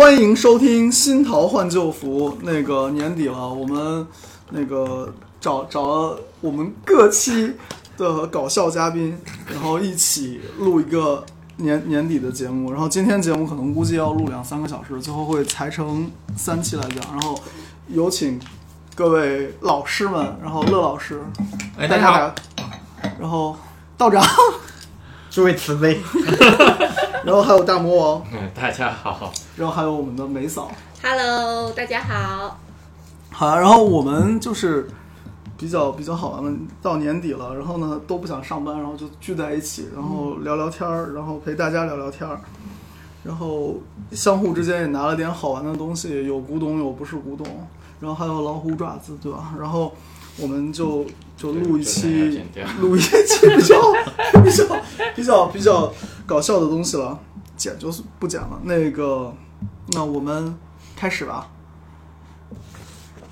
欢迎收听新桃换旧符。那个年底了，我们那个找找了我们各期的搞笑嘉宾，然后一起录一个年年底的节目。然后今天节目可能估计要录两三个小时，最后会裁成三期来讲。然后有请各位老师们，然后乐老师，哎，大家好，然后道长，诸位慈悲，然后还有大魔王，嗯，大家好，然后还有我们的梅嫂。Hello，大家好。好啊，然后我们就是比较比较好玩的，到年底了，然后呢都不想上班，然后就聚在一起，然后聊聊天儿，然后陪大家聊聊天儿，然后相互之间也拿了点好玩的东西，有古董，有不是古董，然后还有老虎爪子，对吧？然后我们就就录一期录一期比较比较比较比较搞笑的东西了，剪就是不剪了。那个，那我们开始吧。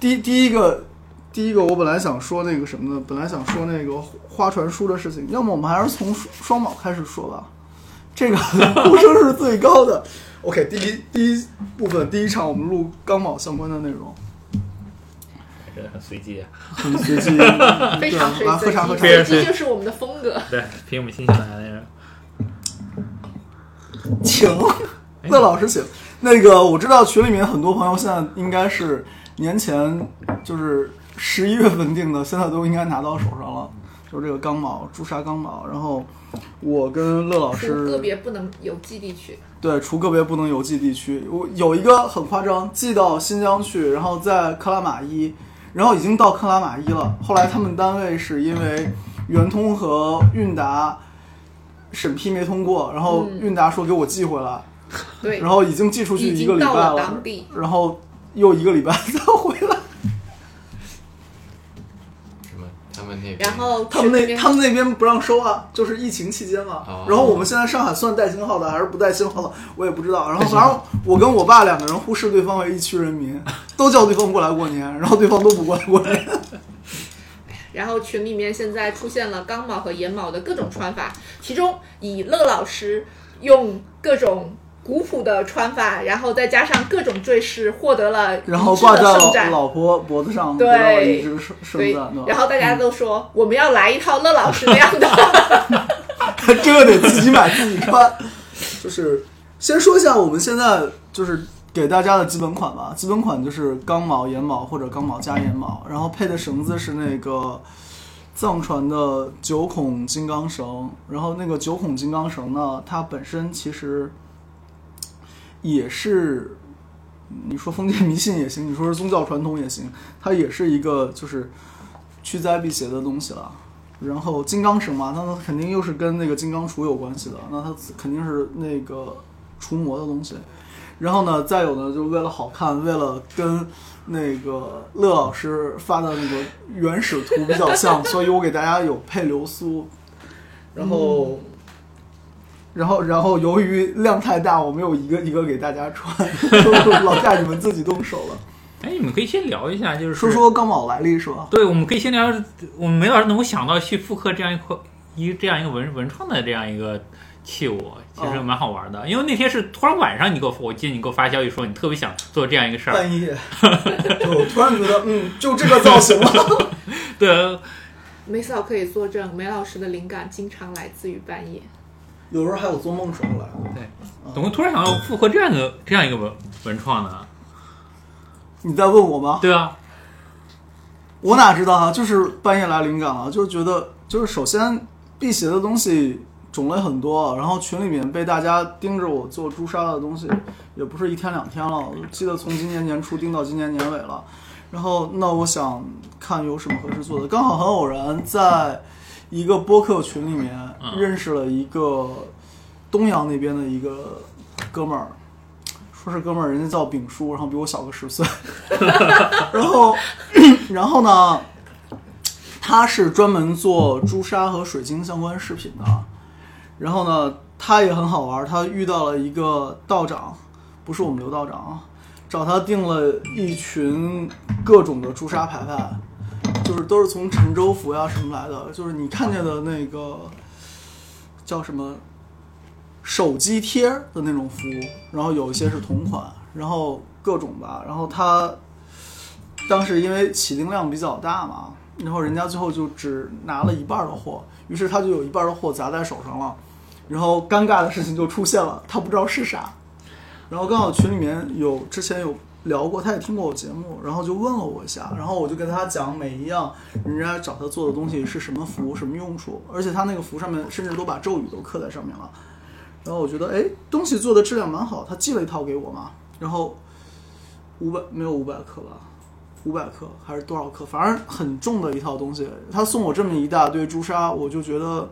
第第一个，第一个，我本来想说那个什么的，本来想说那个花传书的事情，要么我们还是从双双卯开始说吧，这个 呼声是最高的。OK，第一第一部分第一场我们录钢宝相关的内容，这很随机啊。很随机，非常对来喝随茶喝茶。随机就是我们的风格。对，凭我们新西兰的人，请乐老师请。那个我知道群里面很多朋友现在应该是年前就是十一月份定的，现在都应该拿到手上了。就是这个钢毛朱砂钢毛，然后我跟乐老师个别不能邮寄地区，对，除个别不能邮寄地区，我有一个很夸张，寄到新疆去，然后在克拉玛依，然后已经到克拉玛依了。后来他们单位是因为圆通和韵达审批没通过，然后嗯韵达说给我寄回来，对，然后已经寄出去一个礼拜了了当地，然后又一个礼拜再回来。什么？他们那边，然后他们那他们那边不让收啊，就是疫情期间嘛。哦然后我们现在上海算带星号的还是不带星号的，我也不知道。然后反正我跟我爸两个人忽视对方为一区人民，都叫对方过来过年，然后对方都不过来过年。然后群里面现在出现了钢毛和眼铆的各种穿法，其中以乐老师用各种古朴的穿法，然后再加上各种坠饰，获得了然后一致的挂在老婆脖子上，对得到了一只圣圣对，对，然后大家都说我们要来一套乐老师那样的，这个得自己买自己穿。就是先说一下我们现在就是给大家的基本款吧，基本款就是钢铆、眼铆或者钢毛加眼铆，然后配的绳子是那个藏传的九孔金刚绳，然后那个九孔金刚绳呢，它本身其实也是。你说封建迷信也行，你说是宗教传统也行，它也是一个就是驱灾辟邪的东西了。然后金刚绳嘛，那它肯定又是跟那个金刚杵有关系的，那它肯定是那个除魔的东西。然后呢，再有呢，就是为了好看，为了跟那个乐老师发的那个原始图比较像，所以我给大家有配流苏。然后，然后，然后由于量太大，我没有一个一个给大家穿，老夏你们自己动手了。哎，你们可以先聊一下，就是说说钢宝来历是吧？对，我们可以先聊，我们梅老师能够想到去复刻这样一块一这样一个文文创的这样一个器物，其实哦蛮好玩的。因为那天是突然晚上你给我，我记得你给我发消息说你特别想做这样一个事儿。半夜，就突然觉得，嗯，就这个造型了。对，梅嫂可以作证，梅老师的灵感经常来自于半夜。有时候还有做梦时候来对。怎么突然想要复刻这样一个这样一个文文创呢？你在问我吗？对啊，我哪知道啊？就是半夜来灵感了，就是觉得，就是首先辟邪的东西种类很多，然后群里面被大家盯着我做朱砂的东西，也不是一天两天了，我记得从今年年初盯到今年年尾了。然后，那我想看有什么合适做的，刚好很偶然在一个播客群里面嗯认识了一个东阳那边的一个哥们儿，说是哥们儿，人家叫丙叔，然后比我小个十岁，然后，然后呢，他是专门做朱砂和水晶相关饰品的，然后呢，他也很好玩，他遇到了一个道长，不是我们刘道长啊，找他订了一群各种的朱砂牌牌，就是都是从陈州府呀什么来的，就是你看见的那个叫什么手机贴的那种服，然后有一些是同款，然后各种吧，然后他当时因为起订量比较大嘛，然后人家最后就只拿了一半的货，于是他就有一半的货砸在手上了，然后尴尬的事情就出现了，他不知道是啥，然后刚好群里面有之前有聊过，他也听过我节目，然后就问了我一下，然后我就跟他讲每一样人家找他做的东西是什么符、什么用处，而且他那个符上面甚至都把咒语都刻在上面了。然后我觉得，哎，东西做的质量蛮好，他寄了一套给我嘛，然后五百没有五百克吧，五百克还是多少克，反正很重的一套东西。他送我这么一大堆朱砂，我就觉得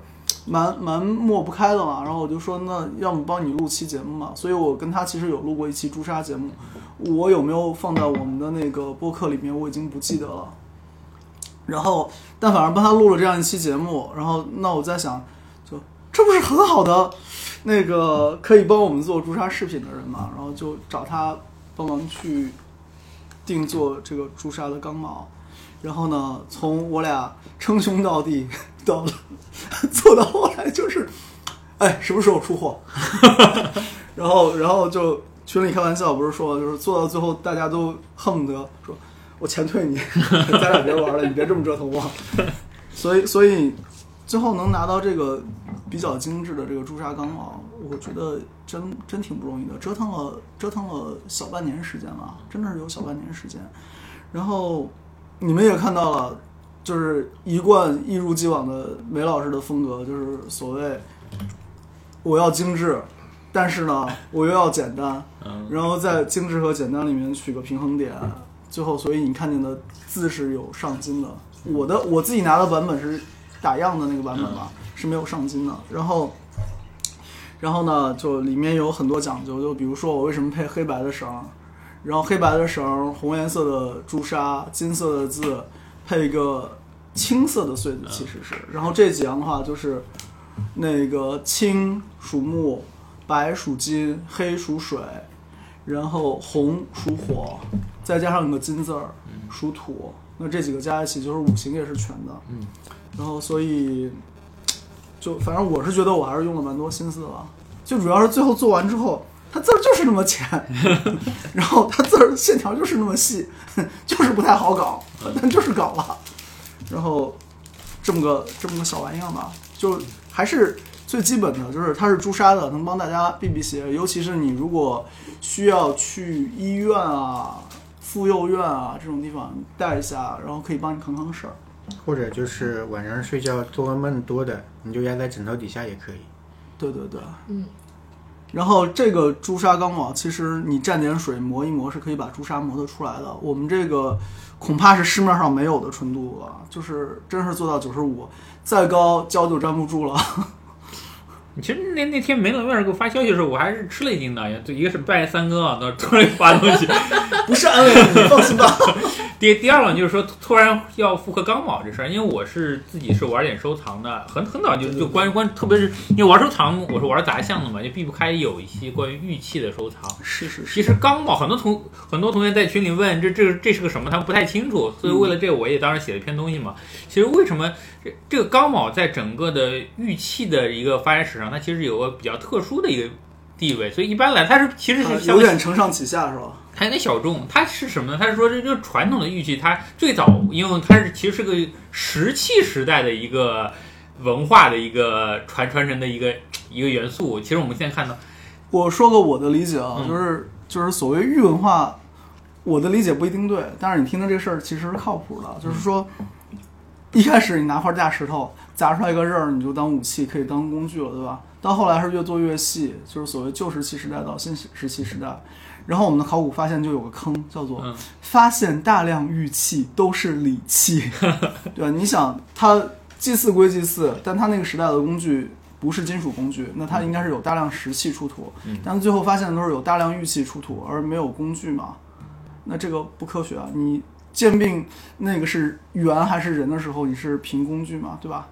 蛮蛮抹不开的嘛。然后我就说，那要么帮你录期节目嘛。所以我跟他其实有录过一期朱砂节目，我有没有放在我们的那个播客里面，我已经不记得了。然后，但反而帮他录了这样一期节目，然后那我在想，就这不是很好的那个可以帮我们做朱砂饰品的人嘛？然后就找他帮忙去定做这个朱砂的钢毛。然后呢，从我俩称兄道弟到了做到后来就是，哎，什么时候出货？然后，然后就群里开玩笑，不是说就是做到最后，大家都恨不得说，我钱退你，咱俩别玩了，你别这么折腾我。所以，所以最后能拿到这个比较精致的这个朱砂钢啊，我觉得真真挺不容易的，折腾了折腾了小半年时间了，真的是有小半年时间。然后你们也看到了，就是一贯一如既往的梅老师的风格，就是所谓我要精致，但是呢，我又要简单，嗯，然后在精致和简单里面取个平衡点，最后所以你看见的字是有上金的。我的我自己拿的版本是打样的那个版本吧，是没有上金的。然后，然后呢，就里面有很多讲究，就比如说我为什么配黑白的绳，然后黑白的绳，红颜色的朱砂，金色的字，配一个青色的穗子，其实是。然后这几样的话就是那个青属木，白属金，黑属水，然后红属火，再加上个金字儿属土，那这几个加一起就是五行也是全的。嗯，然后所以就反正我是觉得我还是用了蛮多心思的吧，就主要是最后做完之后，它字儿就是那么浅，然后它字儿线条就是那么细，就是不太好搞，但就是搞了。然后这么个这么个小玩意儿吧，就还是最基本的，就是它是朱砂的，能帮大家避避邪。尤其是你如果需要去医院啊、妇幼院啊这种地方带一下，然后可以帮你扛扛事儿。或者就是晚上睡觉做噩梦多的，你就压在枕头底下也可以。对对对，嗯。然后这个朱砂钢网，其实你蘸点水磨一磨是可以把朱砂磨得出来的。我们这个恐怕是市面上没有的纯度了，就是真是做到九十五，再高胶就粘不住了。其实那那天梅冷院给我发消息的时候，我还是吃了一惊的。就一个是拜三更啊，那突然发东西；不是安慰你，放心吧。第第二个就是说突然要复刻钢宝这事儿，因为我是自己是玩点收藏的，很很早就就关关，特别是因为玩收藏，我是玩杂项的嘛，就避不开有一些关于玉器的收藏。是是是，其实钢宝很多同很多同学在群里问这这这是个什么，他们不太清楚，所以为了这个我也当时写了一篇东西嘛。其实为什么这这个钢卯在整个的玉器的一个发展史上，它其实有个比较特殊的一个地位，所以一般来它是其实是有点承上启下是吧？它有点小众，它是什么呢？它是说这就是传统的玉器，它最早因为它是其实是个石器时代的一个文化的一个传传承的一个一个元素。其实我们现在看到，我说个我的理解啊，嗯就是就是所谓玉文化，我的理解不一定对，但是你听的这事儿其实是靠谱的，就是说。一开始你拿块大石头砸出来一个刃儿，你就当武器，可以当工具了，对吧？到后来是越做越细，就是所谓旧石器时代到新石器时代。然后我们的考古发现就有个坑，叫做嗯发现大量玉器都是礼器，对吧？你想，它祭祀归祭祀，但它那个时代的工具不是金属工具，那它应该是有大量石器出土，嗯但是最后发现都是有大量玉器出土，而没有工具嘛？那这个不科学啊！你鉴定那个是猿还是人的时候，你是凭工具嘛，对吧？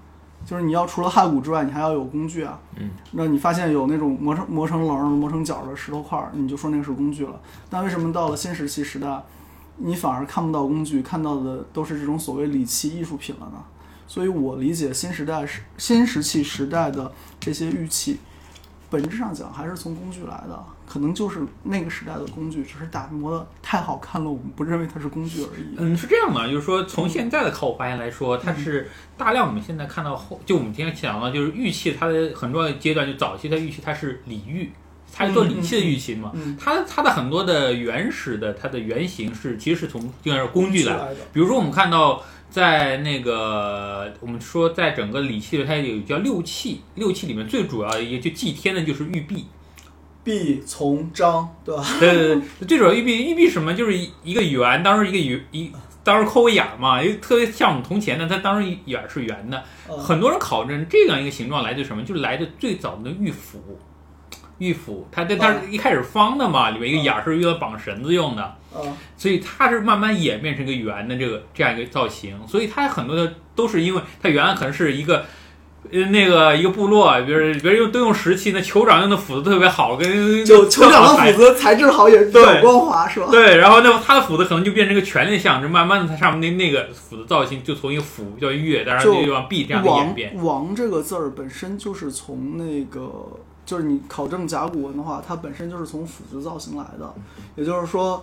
就是你要除了骸骨之外，你还要有工具啊。嗯，那你发现有那种磨成磨成棱儿、磨成角的石头块儿，你就说那个是工具了。那为什么到了新石器时代，你反而看不到工具，看到的都是这种所谓礼器艺术品了呢？所以我理解新时代是新石器时代的这些玉器，本质上讲还是从工具来的，可能就是那个时代的工具，只是打磨的太好看了，我们不认为它是工具而已。嗯，是这样的，就是说从现在的考古发现来说，它是大量我们现在看到后，就我们今天讲到，就是玉器它的很重要的阶段，就早期的玉器它是礼玉，它是做礼器的玉器嘛。嗯，它它的很多的原始的它的原型是其实是从就是工具来的，比如说我们看到在那个我们说在整个礼器里，它有叫六器，六器里面最主要的一个就祭天的就是玉璧。璧从章，对吧？对对对，最主要玉璧，玉璧什么？就是一一个圆，当时一个圆一，当时抠个眼儿嘛，因为特别像我们铜钱的，它当时眼儿是圆的。嗯很多人考证这样一个形状来自什么？就是来自最早的玉斧。玉斧，它这它是一开始方的嘛，里面一个眼儿是用来绑绳子用的，嗯，所以它是慢慢演变成一个圆的这个这样一个造型。所以它很多的都是因为它原来可能是一个。呃，那个一个部落，比如比如用都用石器，那酋长用的斧子特别好，跟就酋长的斧子材质好，也比较对光滑，是吧？对，然后那他的斧子可能就变成一个权力象征，慢慢的它上面那那个斧子造型就从一个斧叫月，当然就就往璧这样的演王变。王这个字儿本身就是从那个，就是你考证甲骨文的话，它本身就是从斧子造型来的。也就是说，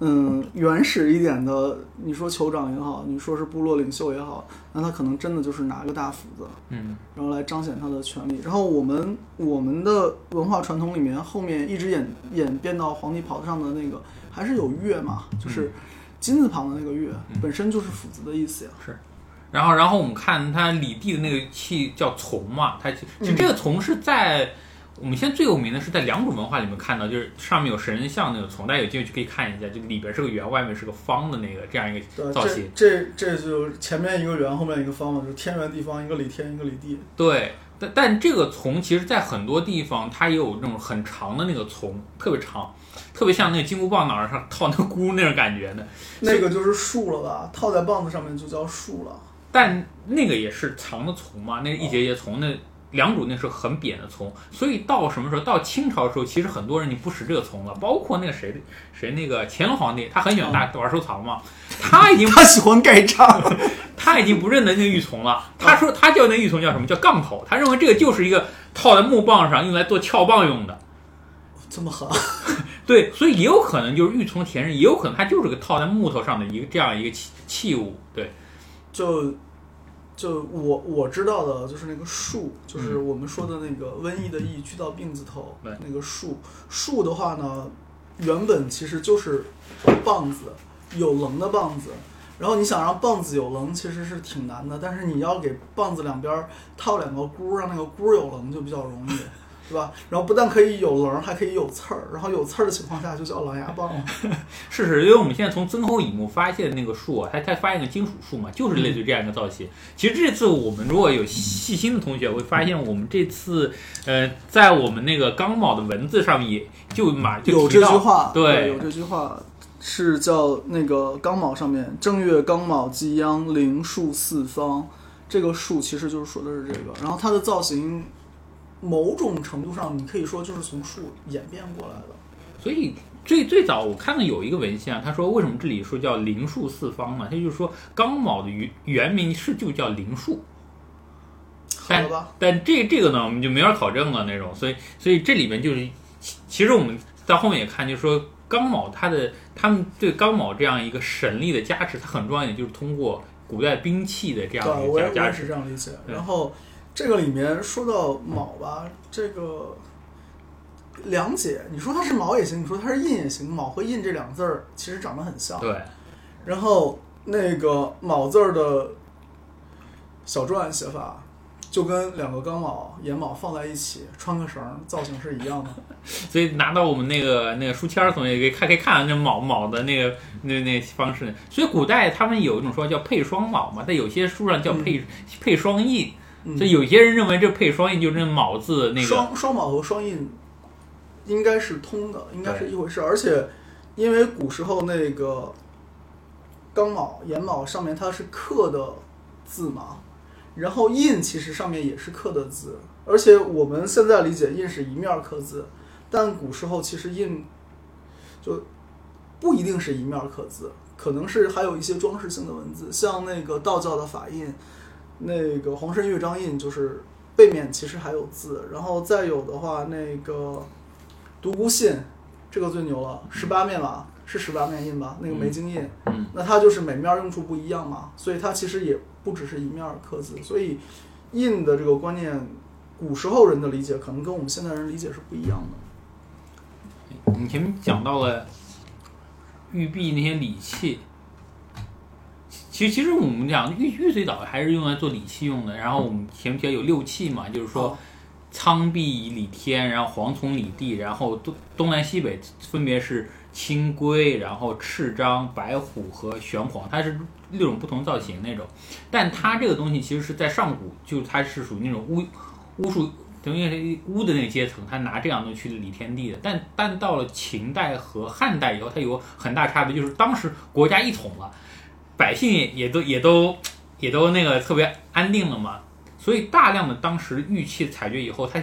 嗯，原始一点的，你说酋长也好，你说是部落领袖也好，那他可能真的就是拿个大斧子，嗯，然后来彰显他的权利。然后我们我们的文化传统里面，后面一直演演变到皇帝袍子上的那个，还是有月嘛，就是金字旁的那个月，嗯本身就是斧子的意思呀。是然后然后我们看它李地的那个器叫琮嘛，它其实这个琮是在。我们现在最有名的是在良渚文化里面看到，就是上面有神人像那个琮，大家有机会去可以看一下，就里边是个圆，外面是个方的那个这样一个，造型。这这这就前面一个圆，后面一个方嘛，就是天圆地方，一个里天，一个里地。对，但但这个琮其实在很多地方它也有那种很长的那个琮，特别长，特别像那个金箍棒脑袋上套那个箍那种感觉的。那个就是树了吧？套在棒子上面就叫树了。但那个也是长的丛嘛，那一节节丛，那良渚那是很扁的琮，所以到什么时候？到清朝的时候，其实很多人你不使这个琮了，包括那个谁谁那个乾隆皇帝，他很喜欢大玩收藏嘛，他已经他喜欢盖章，他已经不认得那个玉琮了，他说他叫那玉琮叫什么叫杠头，他认为这个就是一个套在木棒上用来做撬棒用的。这么好。对，所以也有可能就是玉琮填刃，也有可能它就是个套在木头上的一个这样一个器器物。对，就就我我知道的就是那个树，就是嗯我们说的那个瘟疫的疫，去到病字头那个树。树的话呢，原本其实就是棒子，有棱的棒子。然后你想让棒子有棱，其实是挺难的，但是你要给棒子两边儿套两个箍，让那个箍有棱就比较容易，对吧？然后不但可以有棱，还可以有刺儿，然后有刺儿的情况下就叫狼牙棒了。是是，因为我们现在从曾侯乙墓发现的那个树啊，它它发现个金属树嘛，就是类似于这样一个造型。其实这次我们如果有细心的同学会发现，我们这次呃，在我们那个刚卯的文字上面也就马就有这句话，对有这句话是叫那个刚卯上面正月刚卯既央灵树四方，这个树其实就是说的是这个，然后它的造型。某种程度上，你可以说就是从树演变过来的。所以最最早我看到有一个文献啊，他说为什么这里说叫灵树四方嘛？他就是说刚卯的原原名是就叫灵树，好了吧？但这这个呢，我们就没法考证了那种，所以所以这里面就是，其其实我们到后面也看，就是说刚卯它的他们对刚卯这样一个神力的加持，它很重要一点就是通过古代兵器的这样对，一我也我也是个加加持。这样理解。对然后这个里面说到卯吧，这个两解，你说它是卯也行，你说它是印也行，卯和印这两个字儿其实长得很像。对，然后那个卯字儿的小篆写法，就跟两个钢卯、寅卯放在一起，穿个绳儿，造型是一样的。所以拿到我们那个那个书签儿，同学可以看可以看那卯卯的那个那那方式。所以古代他们有一种说叫配双卯嘛，在有些书上叫配、配双印。嗯。所以有些人认为这配双印就是那卯字那个。双双卯和双印应该是通的，应该是一回事。而且因为古时候那个刚卯、寅卯上面它是刻的字嘛，然后印其实上面也是刻的字，而且我们现在理解印是一面刻字，但古时候其实印就不一定是一面刻字，可能是还有一些装饰性的文字，像那个道教的法印，那个黄山乐章印就是背面其实还有字，然后再有的话，那个独孤信这个最牛了，十八面吧，是十八面印吧？那个梅精印，嗯那它就是每面用处不一样嘛，所以它其实也不只是一面刻字，所以印的这个观念，古时候人的理解可能跟我们现代人理解是不一样的。你前面讲到了玉璧那些礼器，其实其实我们讲玉玉最早还是用来做礼器用的，然后我们前面提到有六器嘛，就是说苍壁以礼天，然后黄从礼地，然后东东南西北分别是青龟，然后赤章、白虎和玄黄，它是六种不同造型那种。但它这个东西其实是在上古，就它是属于那种巫巫术，等于是巫的那个阶层，他拿这样东西去理天地的。但但到了秦代和汉代以后，它有很大差别，就是当时国家一统了，百姓也也都也都也都那个特别安定了嘛。所以大量的当时玉器采掘以后，它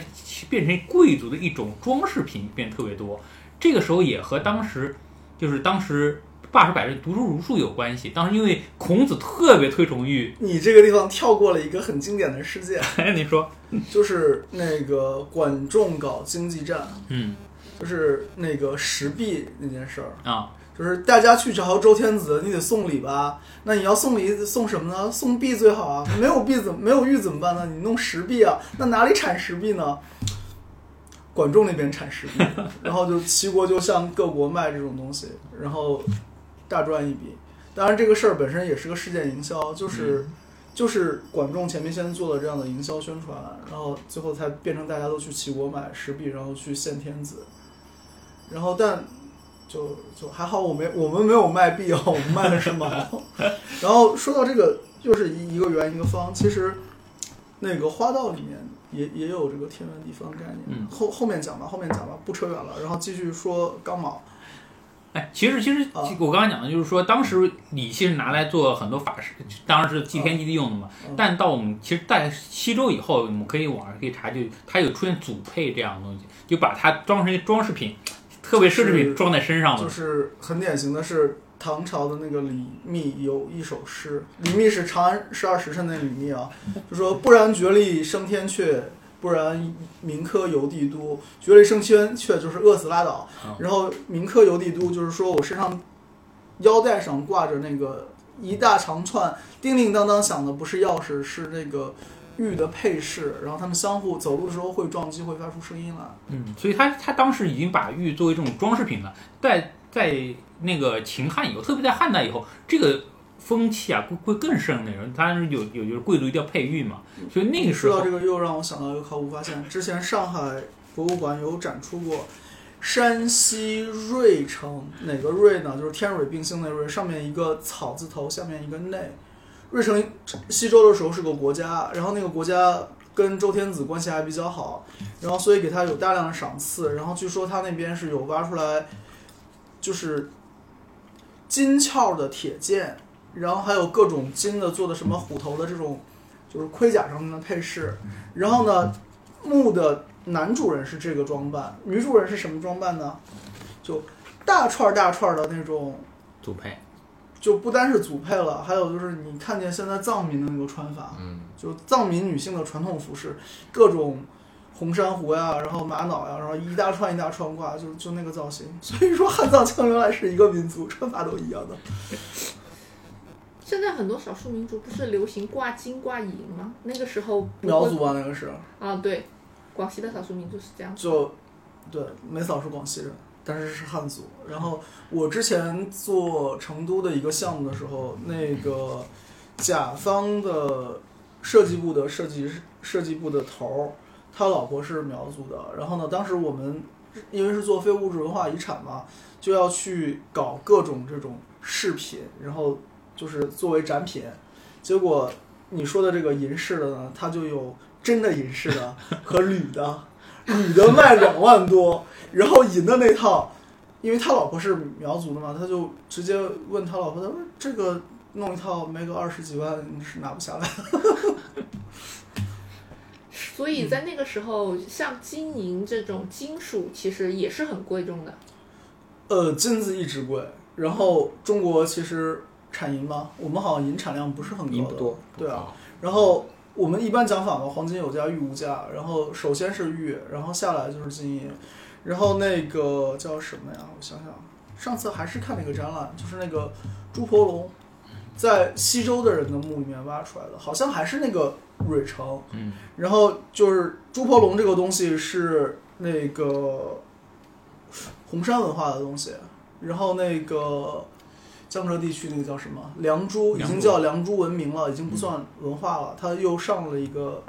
变成贵族的一种装饰品，变得特别多。这个时候也和当时就是当时罢黜百日、读书儒术有关系。当时因为孔子特别推崇玉，你这个地方跳过了一个很经典的事件，你说，就是那个管仲搞经济战，嗯就是那个石壁那件事儿。啊，就是大家去找周天子，你得送礼吧？那你要送礼送什么呢？送币最好啊！没有币怎没有玉怎么办呢？你弄石币啊？那哪里产石币呢？管仲那边产石币，然后就齐国就向各国卖这种东西，然后大赚一笔。当然，这个事儿本身也是个事件营销，就是、就是管仲前面先做了这样的营销宣传，然后最后才变成大家都去齐国买石币，然后去献天子。然后但就就还好，我没我们没有卖币哦，我们卖的是毛。然后说到这个，又是一一个圆一个方，其实那个花道里面也也有这个天圆地方概念。嗯后后面讲吧，后面讲吧，不扯远了。然后继续说刚毛，哎，其实其实啊我刚刚讲的就是说，当时礼器是拿来做很多法事，当然是祭天祭地用的嘛。嗯但到我们其实，在西周以后，我们可以网上可以查，就它有出现组配这样的东西，就把它装成一个装饰品，特别奢侈品装在身上就。是很典型的是唐朝的那个李密有一首诗，李密是长安十二时辰那李密啊，就说不然绝力升天阙，不然民科游帝都。绝力升天阙就是饿死拉倒啊，然后民科游帝都就是说我身上腰带上挂着那个一大长串叮叮当当响的不是钥匙，是那个玉的配饰，然后他们相互走路的时候会撞击，会发出声音来。嗯，所以他他当时已经把玉作为这种装饰品了。在在那个秦汉以后，特别在汉代以后，这个风气啊会会更盛那种。当然有有就是贵族一定要配玉嘛，所以那个时候说到这个，又让我想到一个考古发现。之前上海博物馆有展出过山西芮城，哪个芮呢？就是天芮并兴那芮，上面一个草字头，下面一个内。芮城西周的时候是个国家，然后那个国家跟周天子关系还比较好，然后所以给他有大量的赏赐。然后据说他那边是有挖出来，就是金鞘的铁剑，然后还有各种金的做的什么虎头的这种，就是盔甲上面的配饰。然后呢，墓的男主人是这个装扮，女主人是什么装扮呢？就大串大串的那种，组配。就不单是祖配了，还有就是你看见现在藏民的那个穿法，嗯，就藏民女性的传统服饰，各种红珊瑚呀，然后玛瑙呀，然后一大串一大串挂，就就那个造型。所以说汉藏羌原来是一个民族，穿法都一样的。现在很多少数民族不是流行挂金挂银吗？那个时候苗族啊，那个是啊，对，广西的少数民族是这样。就对梅嫂是广西人，但是是汉族。然后我之前做成都的一个项目的时候，那个甲方的设计部的设计设计部的头儿，他老婆是苗族的。然后呢，当时我们因为是做非物质文化遗产嘛，就要去搞各种这种饰品，然后就是作为展品。结果你说的这个银饰的呢，它就有真的银饰的和铝的，铝的卖两万多，然后银的那套，因为他老婆是苗族的嘛，他就直接问他老婆，他说这个弄一套没个二十几万你是拿不下来。所以在那个时候，像金银这种金属其实也是很贵重的。呃，金子一直贵，然后中国其实产银嘛，我们好像银产量不是很高的，银不多，对啊。然后我们一般讲法嘛，黄金有价，玉无价。然后首先是玉，然后下来就是金银，然后那个叫什么呀？我想想，上次还是看那个展览，就是那个朱婆龙，在西周的人的墓里面挖出来的，好像还是那个芮城。嗯，然后就是朱婆龙这个东西是那个红山文化的东西，然后那个江浙地区那个叫什么良渚，已经叫良渚文明了，已经不算文化了，它又上了一个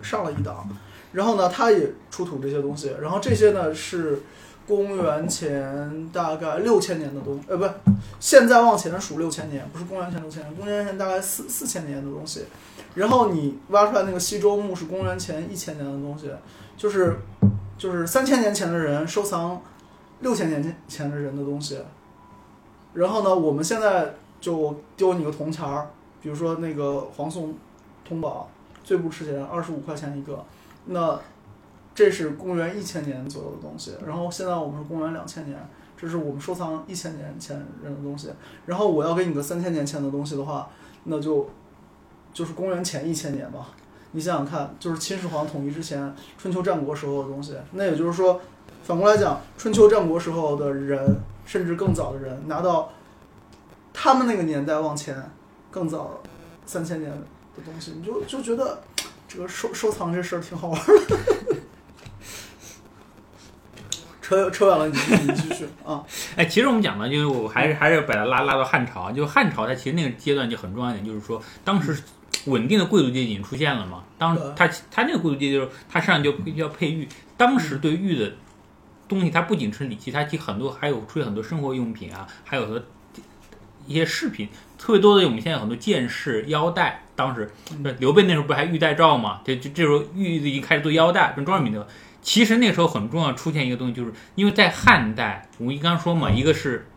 上了一档。然后呢，它也出土这些东西，然后这些呢是公元前大概六千年的东，呃，不，现在往前数六千年，不是公元前六千年，公元前大概四四千年的东西。然后你挖出来那个西周墓是公元前一千年的东西，就是就是三千年前的人收藏六千年前的人的东西。然后呢，我们现在就丢你个铜钱儿，比如说那个黄宋通宝，最不值钱，二十五块钱一个。那这是公元一千年左右的东西，然后现在我们是公元两千年，这是我们收藏一千年前人的东西。然后我要给你个三千年前的东西的话，那就就是公元前一千年吧。你想想看，就是秦始皇统一之前，春秋战国时候的东西。那也就是说，反过来讲，春秋战国时候的人，甚至更早的人，拿到他们那个年代往前更早三千年的东西，你就就觉得这个收收藏这事儿挺好玩儿的。扯扯远了，你你继续啊。哎，其实我们讲呢，就是我还是还是把它拉拉到汉朝，就汉朝它其实那个阶段就很重要一点，就是说当时稳定的贵族阶级已经出现了嘛。当对它它那个贵族阶级就是它身上就要配玉，当时对玉的东西，它不仅是礼器，它其实很多还有出现很多生活用品啊，还有和一些饰品，特别多的我们现在有很多剑饰、腰带。当时嗯刘备那时候不还玉带诏嘛？这这这时候玉已经开始做腰带，跟装饰品的。其实那时候很重要，出现一个东西，就是因为在汉代，我们刚刚说嘛，一个是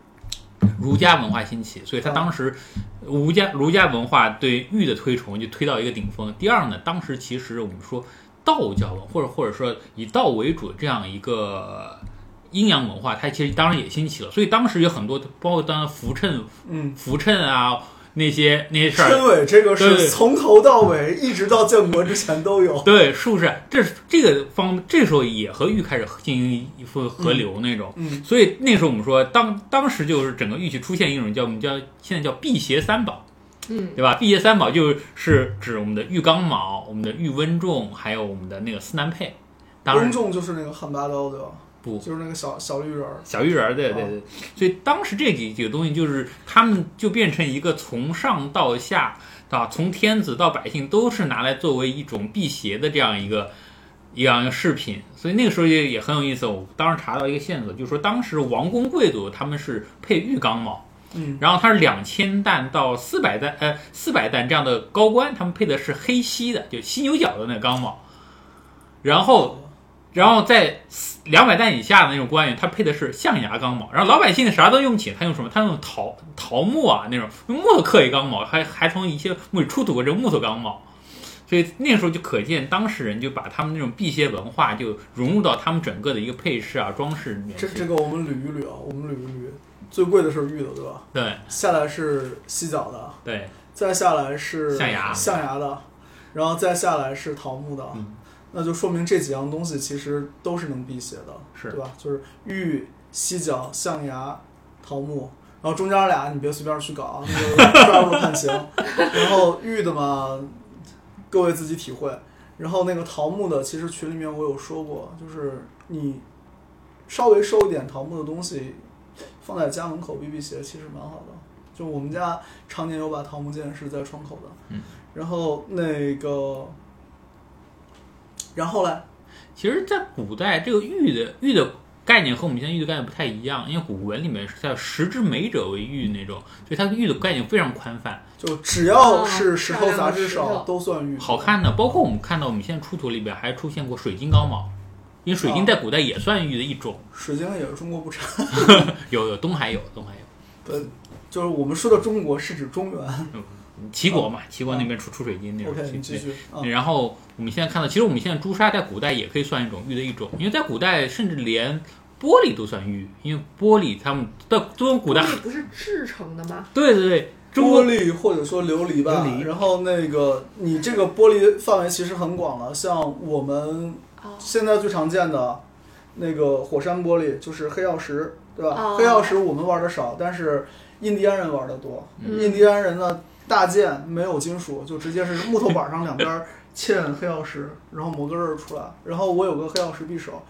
儒家文化兴起，所以他当时儒家儒家文化对玉的推崇就推到一个顶峰。第二呢，当时其实我们说道教文或者或者说以道为主的这样一个阴阳文化，它其实当然也兴起了，所以当时有很多包括当然扶衬嗯，扶衬啊那些那些事儿，春尾这个是从头到尾，一直到建国之前都有。对，是不是？这是这个方这时候也和玉开始进行一副合流那种。嗯所以那时候我们说，当当时就是整个玉器出现一种叫我们叫现在叫辟邪三宝，嗯，对吧？辟邪三宝就是指我们的玉刚卯、我们的玉温仲，还有我们的那个司南佩。当然温仲就是那个汉八刀对吧？不就是那个小小绿人儿。小玉人儿，对对对。所以当时这几几个东西，就是他们就变成一个从上到下啊，从天子到百姓都是拿来作为一种辟邪的这样一个一样一个饰品。所以那个时候也也很有意思。我当时查到一个线索，就是说当时王公贵族他们是配玉刚帽。嗯，然后它是两千担到四百担，呃，四百担这样的高官，他们配的是黑犀的，就犀牛角的那个刚卯。然后，然后在两百担以下的那种官员，他配的是象牙钢矛。然后老百姓啥都用不起，他用什么？他用桃桃木啊那种用木头刻一钢矛，还还从一些墓里出土过这个木头钢矛。所以那时候就可见，当事人就把他们那种辟邪文化就融入到他们整个的一个配饰啊、装饰里面去。这这个我们捋一捋啊，我们捋一捋。最贵的是玉的，对吧？对下来是犀角的，对，再下来是象牙象牙的，然后再下来是桃木的。嗯那就说明这几样东西其实都是能辟邪的，是对吧？就是玉、犀角、象牙、桃木，然后中间俩你别随便去搞啊，那个抓住判刑。然后玉的嘛，各位自己体会。然后那个桃木的，其实群里面我有说过，就是你稍微收一点桃木的东西，放在家门口避避邪，其实蛮好的。就我们家常年有把桃木剑是在窗口的，嗯，然后那个，然后呢，其实，在古代，这个玉的玉的概念和我们现在玉的概念不太一样，因为古文里面是叫十之美者为玉那种，所以它玉的概念非常宽泛，就只要是石头哦杂质少漂亮的石头都算玉，好看的。包括我们看到我们现在出土里边还出现过水晶刚卯，因为水晶在古代也算玉的一种，水晶也是中国不产。有有东海有东海有。对，就是我们说的中国是指中原。齐国嘛，齐国那边出出水晶那种。续啊。然后我们现在看到，其实我们现在朱砂在古代也可以算一种玉的一种，因为在古代甚至连玻璃都算玉，因为玻璃他们在中国古代玻璃不是制成的吗？对对对，玻璃或者说琉璃吧，琉璃然后那个你这个玻璃范围其实很广了，像我们哦现在最常见的那个火山玻璃就是黑曜石，对吧？哦黑曜石我们玩的少，但是印第安人玩的多。嗯印第安人呢，大件没有金属，就直接是木头板上两边嵌黑曜石，然后磨个刃儿出来。然后我有个黑曜石匕首，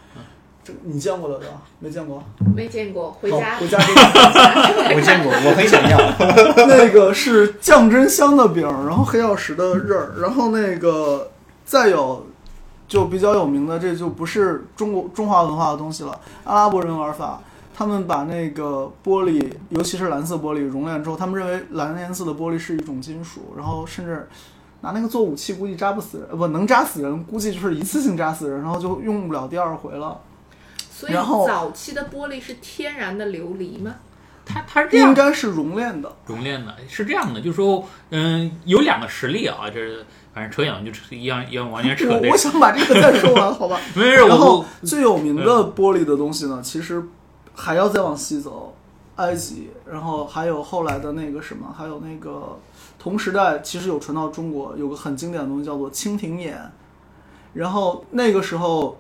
这你见过的对吧？没见过？没见过，回好家回家给你。我见过，我很想要。那个是降真香的饼，然后黑曜石的刃儿，然后那个再有就比较有名的，这就不是中国中华文化的东西了。阿拉伯人玩法，他们把那个玻璃，尤其是蓝色玻璃熔炼之后，他们认为蓝颜色的玻璃是一种金属，然后甚至拿那个做武器，估计扎不死人，呃不能扎死人，估计就是一次性扎死人，然后就用不了第二回了。所以早期的玻璃是天然的琉璃吗？它它是这样应该是熔炼的，熔炼的，是这样的，就是说，嗯，有两个实例啊，这是反正扯远了，就是一样一样完全扯我我想把这个再说完，好吧？没事，然后最有名的玻璃的东西呢，其实还要再往西走，埃及，然后还有后来的那个什么，还有那个同时代其实有传到中国，有个很经典的东西叫做蜻蜓眼，然后那个时候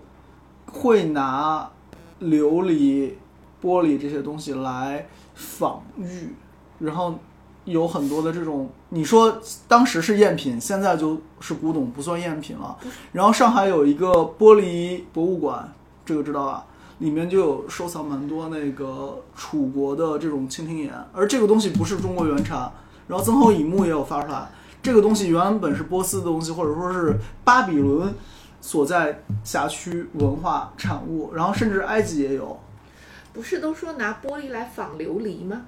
会拿琉璃、玻璃这些东西来仿玉，然后有很多的这种，你说当时是赝品，现在就是古董，不算赝品了。然后上海有一个玻璃博物馆，这个知道吧？里面就有收藏蛮多那个楚国的这种蜻蜓眼，而这个东西不是中国原产。然后曾侯乙墓也有发出来，这个东西原本是波斯的东西，或者说是巴比伦所在辖区文化产物，然后甚至埃及也有。不是都说拿玻璃来仿琉璃吗？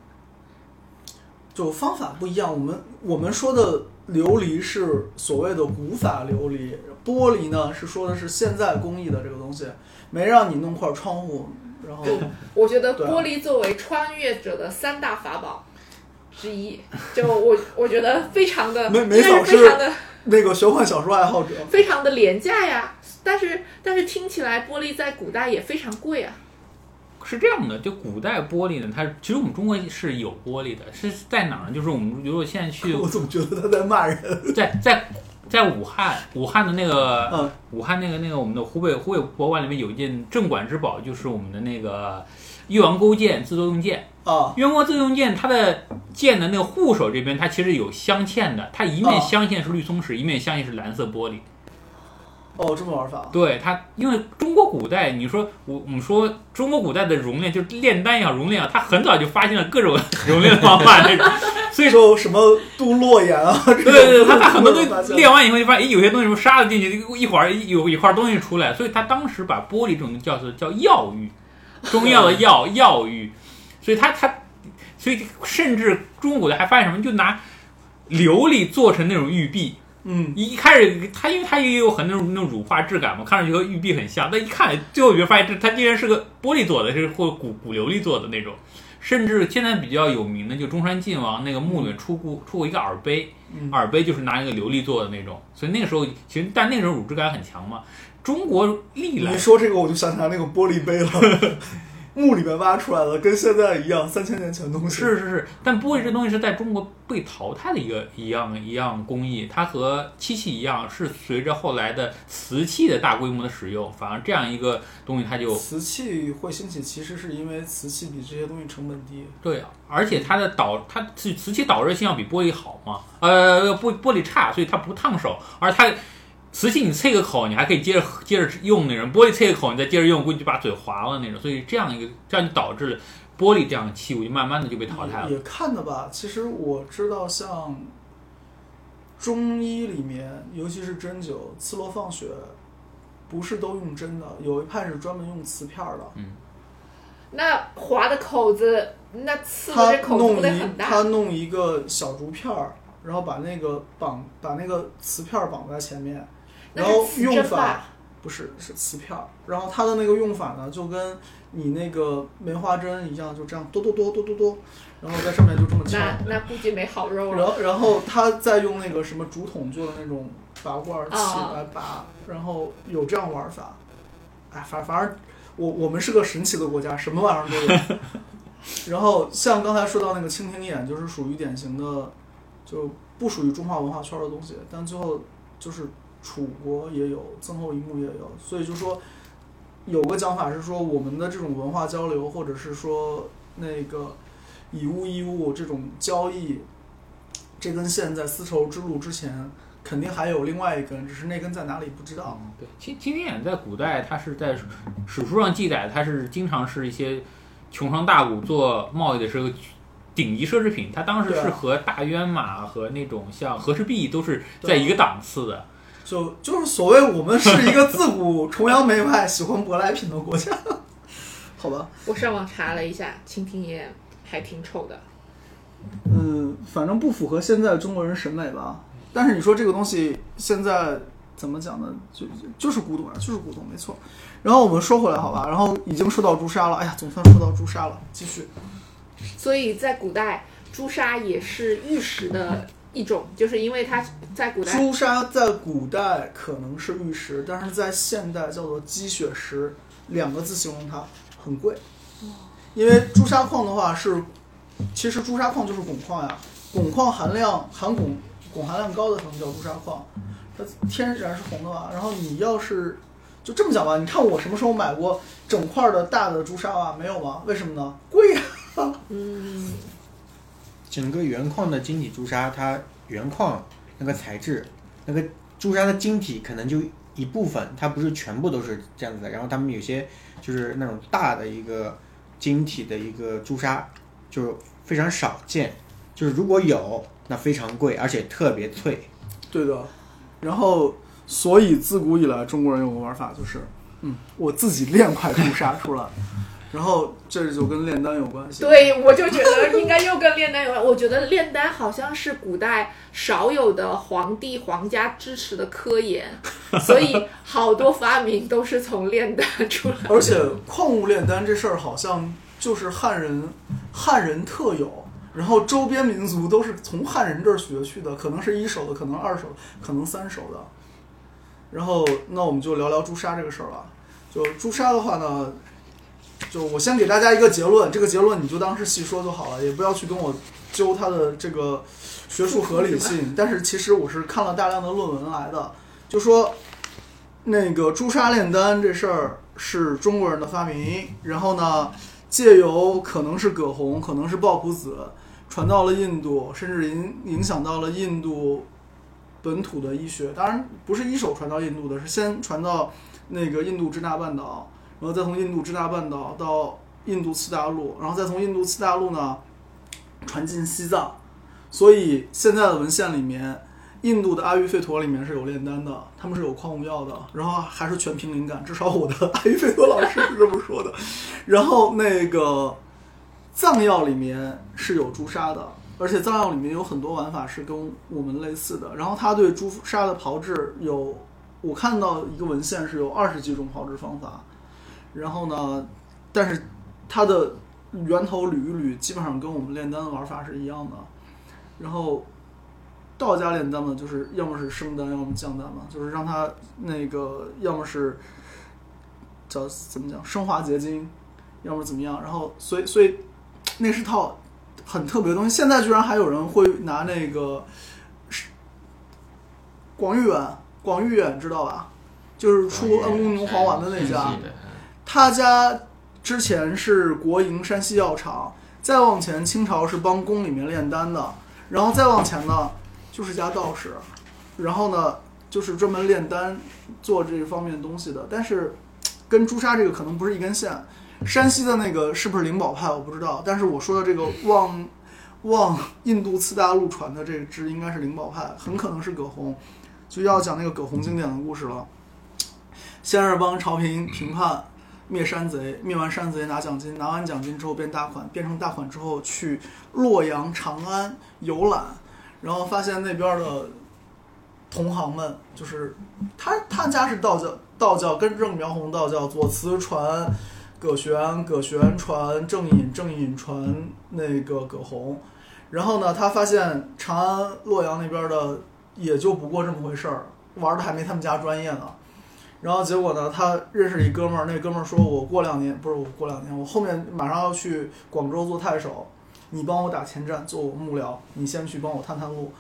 就方法不一样，我们我们说的琉璃是所谓的古法琉璃，玻璃呢是说的是现在工艺的这个东西，没让你弄块窗户，然后我觉得玻璃作为穿越者的三大法宝之一，就我 我觉得非常的，没没常的那个玄幻小说爱好者，非常的廉价呀。但是但是听起来玻璃在古代也非常贵啊。是这样的，就古代玻璃呢，它其实我们中国是有玻璃的，是在哪儿呢？就是我们如果现在去 我怎么觉得他在骂人？在在在武汉，武汉的那个嗯，武汉那个那个我们的湖北湖北博物馆里面有一件镇馆之宝，就是我们的那个越王勾践自作用剑。啊，越王自作用剑，它的剑的那个护手这边，它其实有镶嵌的，它一面哦镶嵌是绿松石，一面镶嵌是蓝色玻璃。哦，这么玩法，对它，因为中国古代，你说我我们说中国古代的熔炼，就是炼丹也好，熔炼也好，它很早就发现了各种 熔炼方法那种，所以说。什么镀洛眼啊，对对对对，他把很多 东西炼完以后，就发现，哎，有些东西什么沙子进去，一会儿有一块东西出来，所以他当时把玻璃这种叫做叫药玉，中药的药药玉，所以他他，所以甚至中国古代还发现什么，就拿琉璃做成那种玉璧，嗯，一开始它因为它也有很那种那种乳化质感嘛，看上去和玉璧很像，但一看最后你就发现这它竟然是个玻璃做的，是或古古琉璃做的那种。甚至现在比较有名的，就中山靖王那个墓里面出过出过一个耳杯，嗯耳杯就是拿一个琉璃做的那种，所以那个时候其实但那时候乳质感很强嘛。中国历来你说这个我就想起来那个玻璃杯了，墓里面挖出来的，跟现在一样，三千年前的东西。是是是，但玻璃这东西是在中国被淘汰的一个一样一样工艺，它和漆器一样，是随着后来的瓷器的大规模的使用，反而这样一个东西它就瓷器会兴起，其实是因为瓷器比这些东西成本低。对啊，而且它的导它瓷瓷器导热性要比玻璃好嘛，呃玻玻璃差，所以它不烫手，而它。瓷器你啐个口，你还可以接着接着用那种；玻璃啐个口，你再接着用，估计就把嘴划了那种。所以这样一个，这样就导致了玻璃这样的器物就慢慢的就被淘汰了。也看的吧。其实我知道，像中医里面，尤其是针灸、刺络放血，不是都用针的，有一派是专门用瓷片的。嗯。那划的口子，那刺的口子弄一不得很大？他弄一个小竹片儿，然后把那个绑把那个瓷片儿绑在前面，那然后用法？不是是瓷片儿，然后它的那个用法呢，就跟你那个梅花针一样，就这样哆哆哆哆哆哆，然后在上面就这么敲。那那估计没好肉了然。后然后他再用那个什么竹筒做的那种拔罐器啊来拔，然后有这样玩法。哎，反反正我我们是个神奇的国家，什么玩意儿都有。然后像刚才说到那个蜻蜓眼，就是属于典型的，就不属于中华文化圈的东西，但最后就是楚国也有，曾侯乙墓也有，所以就说有个讲法是说我们的这种文化交流，或者是说那个以物易物这种交易，这根线在丝绸之路之前肯定还有另外一根，只是那根在哪里不知道。对，蜻蜻蜓眼在古代，它是在史书上记载，它是经常是一些穷商大贾做贸易的时候顶级奢侈品。它当时是和大渊马和那种像和氏璧都是在一个档次的。就就是所谓我们是一个自古崇洋媚外、喜欢舶来品的国家，好吧？我上网查了一下，蜻蜓眼还挺丑的。嗯，反正不符合现在中国人审美吧。但是你说这个东西现在怎么讲呢？就就是古董啊，就是古董，没错。然后我们说回来好吧，然后已经说到朱砂了，哎呀，总算说到朱砂了，继续。所以在古代，朱砂也是玉石的一种，就是因为它在古代朱砂在古代可能是玉石，但是在现代叫做鸡血石，两个字形容它很贵。因为朱砂矿的话是，其实朱砂矿就是汞矿呀，汞矿含量含汞汞含量高的可能叫朱砂矿，它天然是红的嘛。然后你要是就这么讲吧，你看我什么时候买过整块的大的朱砂啊？没有吗？为什么呢？贵呀、嗯，整个原矿的晶体朱砂，它原矿那个材质，那个朱砂的晶体可能就一部分，它不是全部都是这样子的。然后他们有些就是那种大的一个晶体的一个朱砂，就非常少见。就是如果有，那非常贵，而且特别脆。对的，然后所以自古以来中国人有个玩法就是，嗯，我自己炼块朱砂出来，然后这就跟炼丹有关系。，对，我就觉得应该又跟炼丹有关。我觉得炼丹好像是古代少有的皇帝皇家支持的科研，所以好多发明都是从炼丹出来。而且矿物炼丹这事儿好像就是汉人汉人特有。然后周边民族都是从汉人这儿学去的，可能是一手的，可能二手，可能三手的。然后，那我们就聊聊朱砂这个事儿吧。就朱砂的话呢，就我先给大家一个结论，这个结论你就当是细说就好了，也不要去跟我揪它的这个学术合理性。但是其实我是看了大量的论文来的，就说那个朱砂炼丹这事儿是中国人的发明，然后呢，借由可能是葛洪，可能是鲍朴子，传到了印度，甚至影影响到了印度本土的医学。当然不是一手传到印度的，是先传到那个印度支那半岛，然后再从印度支那半岛到印度次大陆，然后再从印度次大陆呢传进西藏。所以现在的文献里面，印度的阿育吠陀里面是有炼丹的，他们是有矿物药的，然后还是全凭灵感，至少我的 阿育吠陀老师是这么说的。然后那个藏药里面是有朱砂的，而且藏药里面有很多玩法是跟我们类似的。然后他对朱砂的炮制有，我看到一个文献是有二十几种炮制方法。然后呢，但是它的源头捋一捋，基本上跟我们炼丹的玩法是一样的。然后道家炼丹呢，就是要么是升丹，要么降丹嘛，就是让它那个要么是叫怎么讲升华结晶，要么怎么样。然后所以所以那是套很特别的东西。现在居然还有人会拿那个是广誉远，广誉远知道吧？就是出恩公牛黄丸的那家。他家之前是国营山西药厂，再往前清朝是帮宫里面炼丹的，然后再往前呢就是家道士，然后呢就是专门炼丹做这方面东西的。但是跟朱砂这个可能不是一根线。山西的那个是不是灵宝派我不知道，但是我说的这个往往印度次大陆传的这个支应该是灵宝派，很可能是葛洪，就要讲那个葛洪经典的故事了。先是帮朝廷平叛，灭山贼，灭完山贼拿奖金，拿完奖金之后变大款，变成大款之后去洛阳、长安游览，然后发现那边的同行们，就是他他家是道教，道教根正苗红道教，左慈传葛玄，葛玄传正隐，正隐传那个葛洪，然后呢，他发现长安、洛阳那边的也就不过这么回事儿，玩的还没他们家专业呢。然后结果呢，他认识一哥们儿，那哥们儿说我过两年不是我过两年，我后面马上要去广州做太守，你帮我打前站做我幕僚，你先去帮我探探路。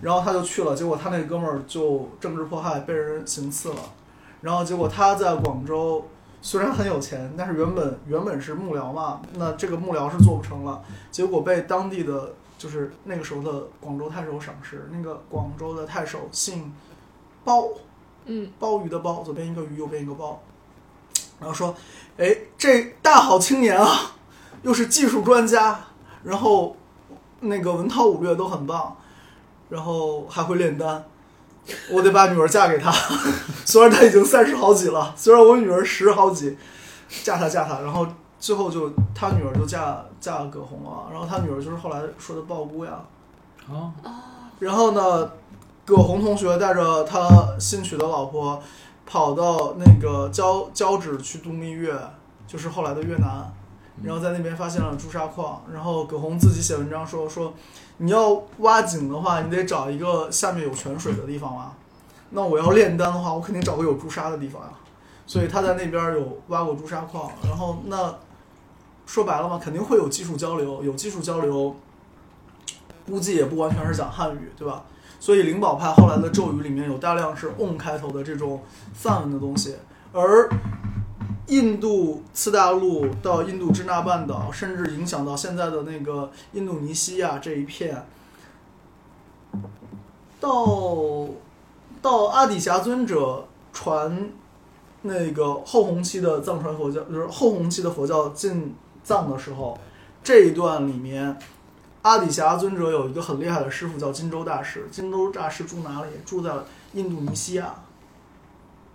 然后他就去了，结果他那哥们儿就政治迫害，被人行刺了。然后结果他在广州虽然很有钱，但是原本原本是幕僚嘛，那这个幕僚是做不成了，结果被当地的就是那个时候的广州太守赏识，那个广州的太守姓包，嗯，鲍鱼的鲍，左边一个鱼，右边一个鲍。然后说，哎，这大好青年啊，又是技术专家，然后那个文韬武略都很棒，然后还会炼丹，我得把女儿嫁给他。虽然他已经三十好几了，虽然我女儿十好几，嫁他嫁他。然后最后就他女儿就嫁嫁葛洪了，然后他女儿就是后来说的鲍姑呀。哦，然后呢，葛洪同学带着他新娶的老婆，跑到那个交交趾去度蜜月，就是后来的越南，然后在那边发现了朱砂矿。然后葛洪自己写文章说说，你要挖井的话，你得找一个下面有泉水的地方挖。那我要炼丹的话，我肯定找个有朱砂的地方呀。所以他在那边有挖过朱砂矿。然后那说白了嘛，肯定会有技术交流，有技术交流。估计也不完全是讲汉语，对吧？所以灵宝派后来的咒语里面有大量是 on 开头的这种梵文的东西，而印度次大陆到印度支那半岛，甚至影响到现在的那个印度尼西亚这一片，到到阿底峡尊者传那个后弘期的藏传佛教，就是后弘期的佛教进藏的时候，这一段里面。阿底峡尊者有一个很厉害的师傅叫金州大师，金州大师住哪里？住在印度尼西亚，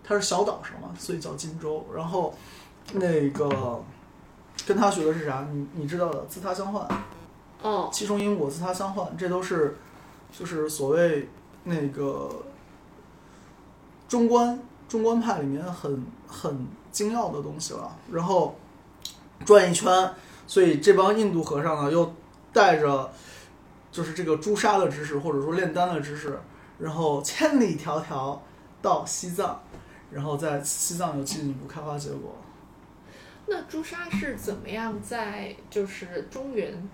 他是小岛上嘛，所以叫金州。然后那个跟他学的是啥？你你知道的，自他相换，哦，七重因果，自他相换，这都是就是所谓那个中观中观派里面很很精要的东西了。然后转一圈，所以这帮印度和尚呢又。带着就是这个朱砂的知识，或者说炼丹的知识，然后千里迢迢到西藏，然后在西藏有进一步开花结果。那朱砂是怎么样在就是中原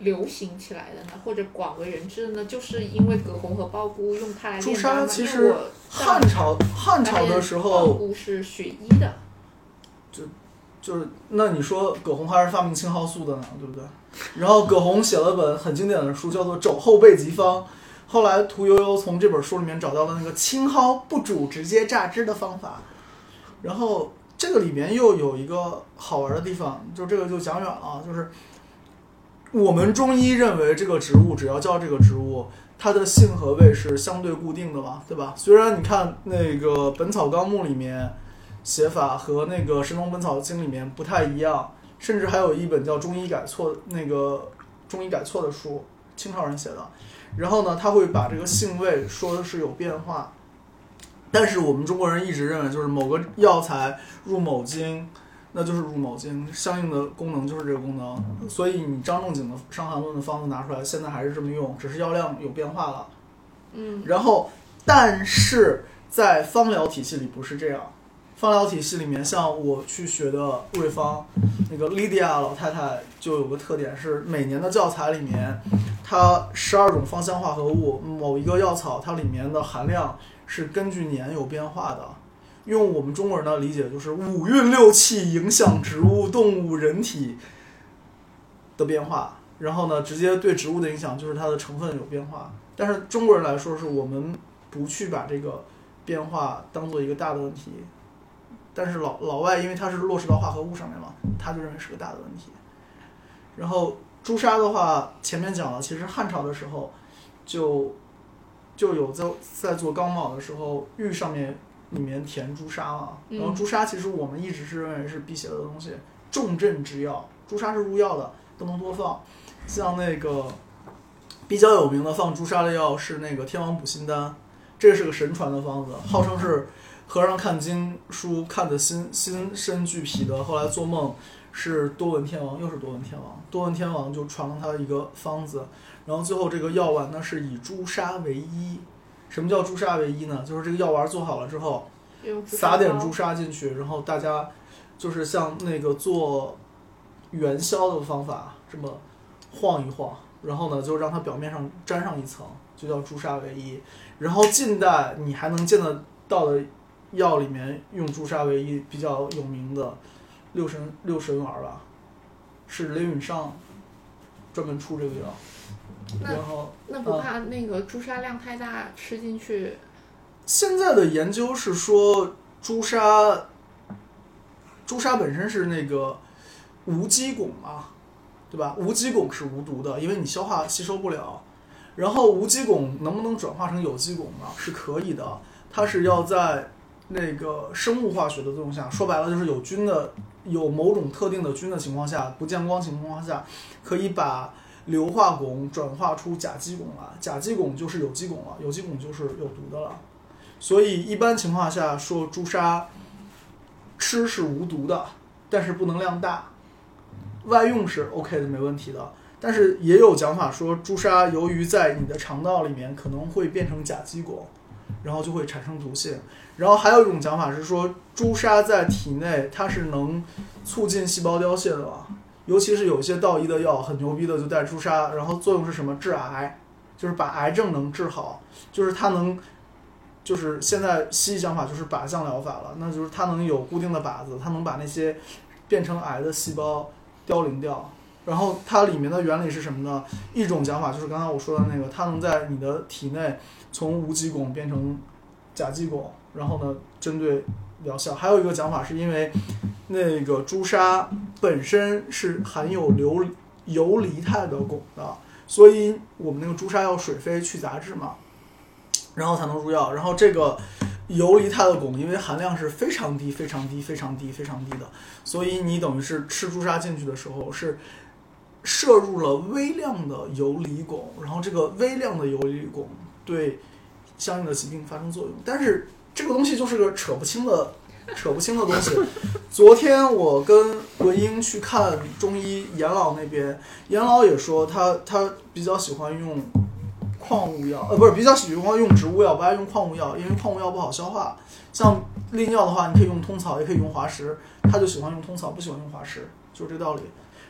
流行起来的呢？或者广为人知的呢？就是因为葛洪和鲍姑用它来朱炼丹吗？砂其实汉朝汉朝的时鲍候，姑是学医的，就就是那你说葛洪还是发明青蒿素的呢，对不对？然后葛洪写了本很经典的书，叫做《肘后备急方》。后来屠呦呦从这本书里面找到了那个青蒿不煮直接榨汁的方法。然后这个里面又有一个好玩的地方，就这个就讲远了，就是我们中医认为这个植物只要叫这个植物，它的性和味是相对固定的嘛，对吧？虽然你看那个《本草纲目》里面写法和那个《神农本草经》里面不太一样。甚至还有一本叫《中医改错》那个中医改错的书，清朝人写的。然后呢，他会把这个性味说的是有变化，但是我们中国人一直认为，就是某个药材入某经，那就是入某经，相应的功能就是这个功能。所以你张仲景的《伤寒论》的方子拿出来，现在还是这么用，只是药量有变化了。嗯，然后，但是在方疗体系里不是这样。方疗体系里面，像我去学的瑞芳，那个 Lydia 老太太就有个特点是，每年的教材里面，它十二种芳香化合物，某一个药草它里面的含量是根据年有变化的。用我们中国人的理解，就是五运六气影响植物、动物、人体的变化，然后呢，直接对植物的影响就是它的成分有变化。但是中国人来说，是我们不去把这个变化当做一个大的问题。但是老老外因为它是落实到化合物上面嘛，他就认为是个大的问题。然后朱砂的话，前面讲了，其实汉朝的时候就就有在在做钢卯的时候，玉上面里面填朱砂了。然后朱砂其实我们一直是认为是辟邪的东西，重镇之药。朱砂是入药的，不能多放。像那个比较有名的放朱砂的药是那个天王补心丹，这是个神传的方子，号称是。和尚看经书看得心心身俱疲的，后来做梦是多闻天王，又是多闻天王，多闻天王就传了他一个方子，然后最后这个药丸呢是以朱砂为一。什么叫朱砂为一呢？就是这个药丸做好了之后，撒点朱砂进去，然后大家就是像那个做元宵的方法，这么晃一晃，然后呢就让它表面上沾上一层，就叫朱砂为衣。然后近代你还能见得到的药里面用朱砂为一比较有名的六神六神丸吧，是雷允上专门出这个药，那然后。那不怕那个朱砂量太大，吃进去现在的研究是说，朱砂，朱砂本身是那个无机汞嘛，对吧？无机汞是无毒的，因为你消化吸收不了。然后无机汞能不能转化成有机汞呢？是可以的，它是要在那个生物化学的作用下，说白了就是有菌的、有某种特定的菌的情况下，不见光情况下，可以把硫化汞转化出甲基汞来，甲基汞就是有机汞了，有机汞就是有毒的了。所以一般情况下说朱砂吃是无毒的，但是不能量大，外用是 OK 的，没问题的。但是也有讲法说，朱砂由于在你的肠道里面可能会变成甲基汞，然后就会产生毒性。然后还有一种讲法是说，朱砂在体内它是能促进细胞凋谢的嘛，尤其是有些道医的药很牛逼的就带朱砂，然后作用是什么？治癌，就是把癌症能治好，就是它能，就是现在西医讲法就是靶向疗法了，那就是它能有固定的靶子，它能把那些变成癌的细胞凋零掉。然后它里面的原理是什么呢？一种讲法就是刚才我说的那个，它能在你的体内从无机汞变成甲基汞，然后呢针对疗效。还有一个讲法是因为那个朱砂本身是含有硫游离态的汞的，所以我们那个朱砂要水飞去杂质嘛，然后才能入药。然后这个游离态的汞因为含量是非常低、非常低、非常低、非常低的，所以你等于是吃朱砂进去的时候是摄入了微量的游离汞，然后这个微量的游离汞对相应的疾病发生作用。但是这个东西就是个扯不清的、扯不清的东西。昨天我跟文英去看中医严老那边，严老也说他他比较喜欢用矿物药，呃，不是比较喜欢用植物药，不爱用矿物药，因为矿物药不好消化。像利尿的话，你可以用通草，也可以用滑石，他就喜欢用通草，不喜欢用滑石，就是这个道理。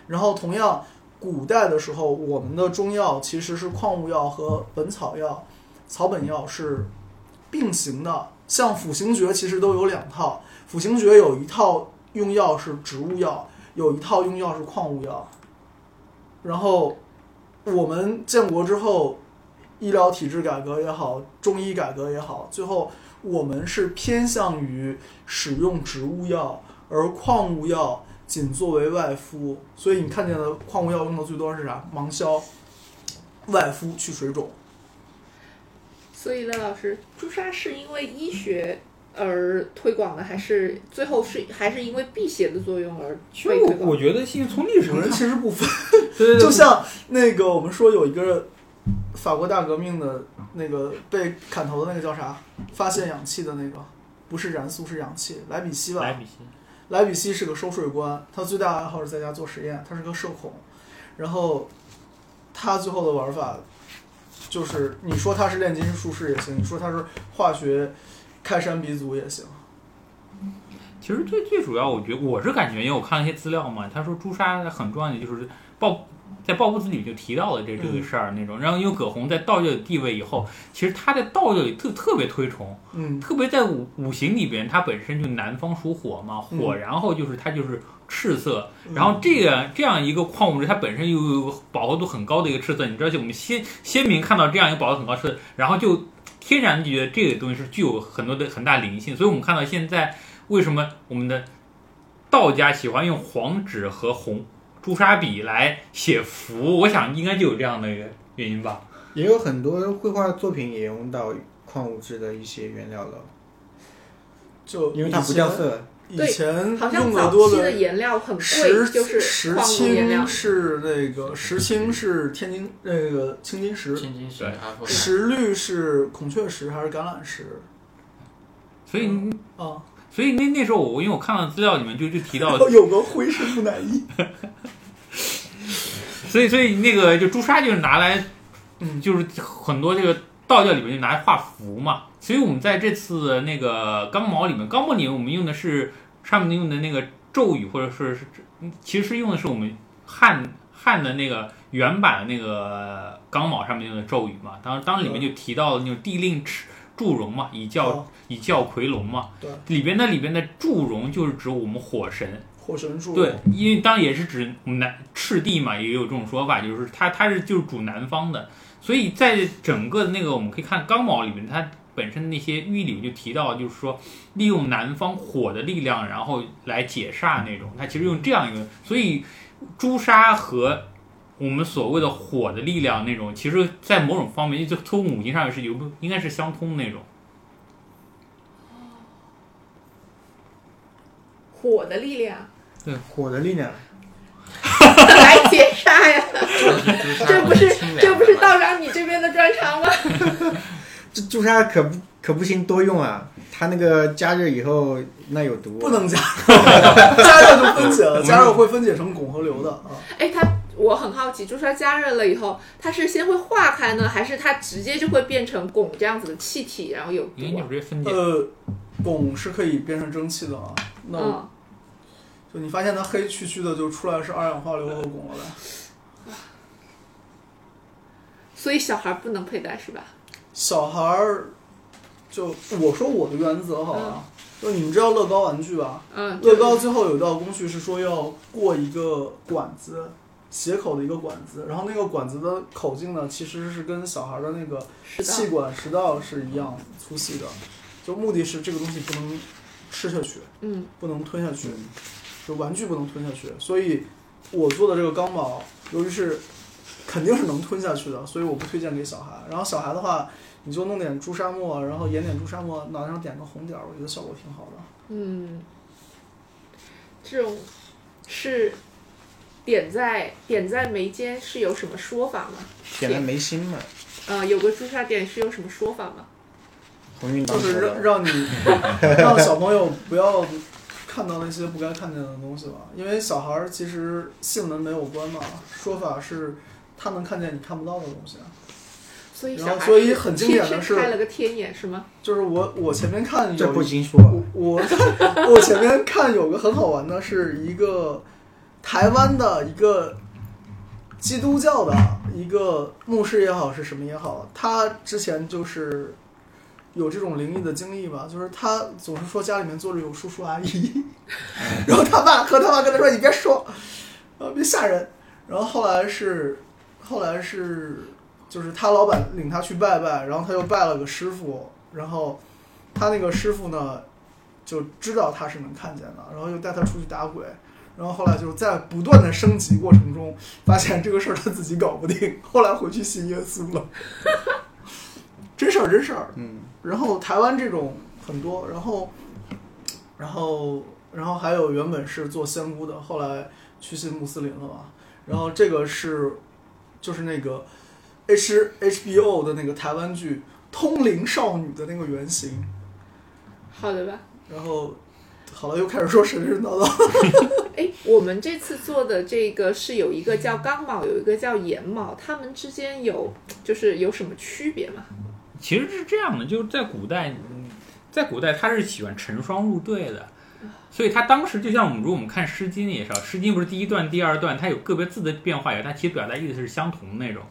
然后同样，古代的时候，我们的中药其实是矿物药和本草药、草本药是并行的。像辅行诀其实都有两套，辅行诀有一套用药是植物药，有一套用药是矿物药。然后我们建国之后，医疗体制改革也好，中医改革也好，最后我们是偏向于使用植物药，而矿物药仅作为外敷。所以你看见的矿物药用的最多是啥？芒硝，外敷去水肿。所以呢老师，朱砂是因为医学而推广的，还是最后是还是因为辟邪的作用而推广我？觉得现在从历史上，其实不分，对对对，就像那个我们说有一个法国大革命的那个被砍头的那个叫啥？发现氧气的那个，不是燃素是氧气，莱比锡吧？莱比锡，莱比锡是个收税官，他最大的爱好是在家做实验，他是个社恐，然后他最后的玩法就是，你说他是炼金术士也行，你说他是化学开山鼻祖也行。其实最最主要，我觉得我是感觉，因为我看了一些资料嘛，他说朱砂很重要的就是报在《抱朴子》里就提到了这这个事儿那种。然后因为葛洪在道教的地位以后，其实他在道教里特特别推崇，嗯，特别在五五行里边，它本身就南方属火嘛，火，然后就是它就是赤色，然后这个这样一个矿物质，它本身又有饱和度很高的一个赤色，你知道，就我们先先民看到这样一个饱和度很高的赤色，然后就天然就觉得这个东西是具有很多的很大灵性，所以我们看到现在为什么我们的道家喜欢用黄纸和红朱砂笔来写符，我想应该就有这样的原因吧。也有很多绘画作品也用到矿物质的一些原料了，就因为它不掉色。以前好像用的早期的多的颜料很贵，石就是石青。是那个石青是天津那个青金石，青金石对石绿是孔雀石还是橄榄石？所以啊，所以那那时候我因为我看到资料里面就就提到有个灰是木乃伊。所以，所以那个就朱砂就是拿来，嗯就是很多这个道教里面就拿来画符嘛，所以我们在这次那个钢毛里面，钢毛里面我们用的是上面用的那个咒语，或者说是其实是用的是我们汉汉的那个原版的那个纲卯上面用的咒语嘛。当当里面就提到了那种地令尺祝融嘛，以教哦以教魁龙嘛，对，里边那里边的祝融就是指我们火神。火神柱，对，因为当然也是指南赤地嘛，也有这种说法，就是它它是就是主南方的，所以在整个的那个我们可以看刚毛里面，它本身那些寓意里面就提到，就是说利用南方火的力量，然后来解煞那种，它其实用这样一个，所以朱砂和我们所谓的火的力量那种，其实在某种方面，就从五行上是有应该是相通那种。火的力量对火的力量，来解杀呀！这这不是这不是道长你这边的专长吗？这朱砂可不可不行多用啊！它那个加热以后那有毒，不能加，加热就分解了，加热会分解成汞和硫的啊。哎，它我很好奇，朱砂加热了以后，它是先会化开呢，还是它直接就会变成汞这样子的气体，然后有因为你毒啊？直接分解，呃，汞是可以变成蒸汽的啊。那我嗯，就你发现它黑黢黢的，就出来是二氧化硫和汞了呗。所以小孩不能佩戴是吧？小孩儿，就我说我的原则好了，就你们知道乐高玩具吧？嗯，乐高最后有一道工序是说要过一个管子，斜口的一个管子，然后那个管子的口径呢，其实是跟小孩的那个，气管食道是一样粗细的，就目的是这个东西不能吃下去，嗯不能吞下去，就玩具不能吞下去，所以我做的这个钢宝，由于是肯定是能吞下去的，所以我不推荐给小孩。然后小孩的话，你就弄点朱砂墨，然后研点朱砂墨，脑袋上点个红点儿，我觉得效果挺好的。嗯，这种是点在点在眉间是有什么说法吗？点在眉心嘛，呃，有个朱砂点是有什么说法吗？鸿运就是。让让你 让小朋友不要看到那些不该看见的东西吧，因为小孩儿其实性能没有关嘛，说法是他能看见你看不到的东西啊。所以所以很经典的是开了个天眼是吗？就是我我前面看这有一不经说，我我我前面看有个很好玩的，是一个台湾的一个基督教的一个牧师也好是什么也好，他之前就是有这种灵异的经历吧，就是他总是说家里面坐着有叔叔阿姨，然后他爸和他妈跟他说你别说，呃别吓人，然后后来是后来是就是他老板领他去拜拜，然后他又拜了个师傅，然后他那个师傅呢就知道他是能看见的，然后又带他出去打鬼，然后后来就在不断的升级过程中，发现这个事儿他自己搞不定，后来回去信耶稣了，真事儿真事儿。嗯，然后台湾这种很多，然后然后然后还有原本是做仙姑的，后来去信穆斯林了嘛，然后这个是就是那个 H HBO 的那个台湾剧《通灵少女》的那个原型。好的吧。然后好了，又开始说神神叨叨。哎，我们这次做的这个是有一个叫刚卯，有一个叫寅卯，它们之间有就是有什么区别吗？其实是这样的，就是在古代，嗯在古代他是喜欢成双入对的，所以他当时就像我们如果我们看《诗经》也是，《诗经》不是第一段、第二段，它有个别字的变化，有，它其实表达意思是相同的那种。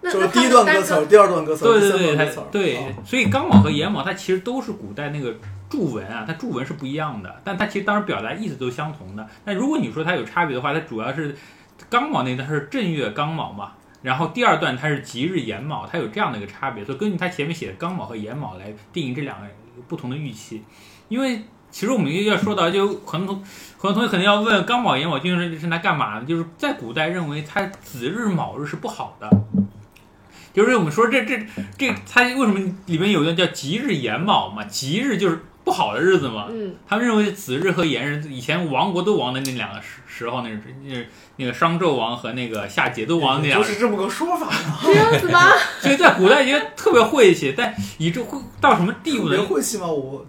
那就是第一段歌词第二段歌词对对对，它。对啊，所以刚卯和寅卯它其实都是古代那个注文啊，它注文是不一样的，但它其实当时表达意思都是相同的。那如果你说它有差别的话，它主要是刚卯那段是正月刚卯嘛，然后第二段它是吉日寅卯，它有这样的一个差别，所以根据它前面写的刚卯和寅卯来定义这两个不同的预期。因为其实我们要说到，就很多同很多同学可能要问刚卯寅卯究竟是是拿干嘛的？就是在古代认为它子日卯日是不好的。就是我们说这这这，它为什么里面有一个叫吉日寅卯嘛？吉日就是不好的日子嘛。嗯，他们认为子日和寅日，以前亡国都亡的那两个时时候，那是那那个商纣王和那个夏桀都亡那两个，就是这么个说法呀。这样子吗？所以在古代觉得特别晦气，但以这会到什么地步别呢？晦气吗，我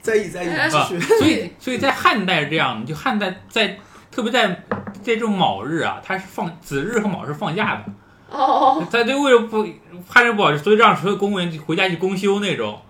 在意在意，啊，续。所以所以在汉代是这样的，就汉代在特别在在这种卯日啊，它是放子日和卯是放假的，哦，他就为了不怕人不好，所以让所有公务员回家去公休那种。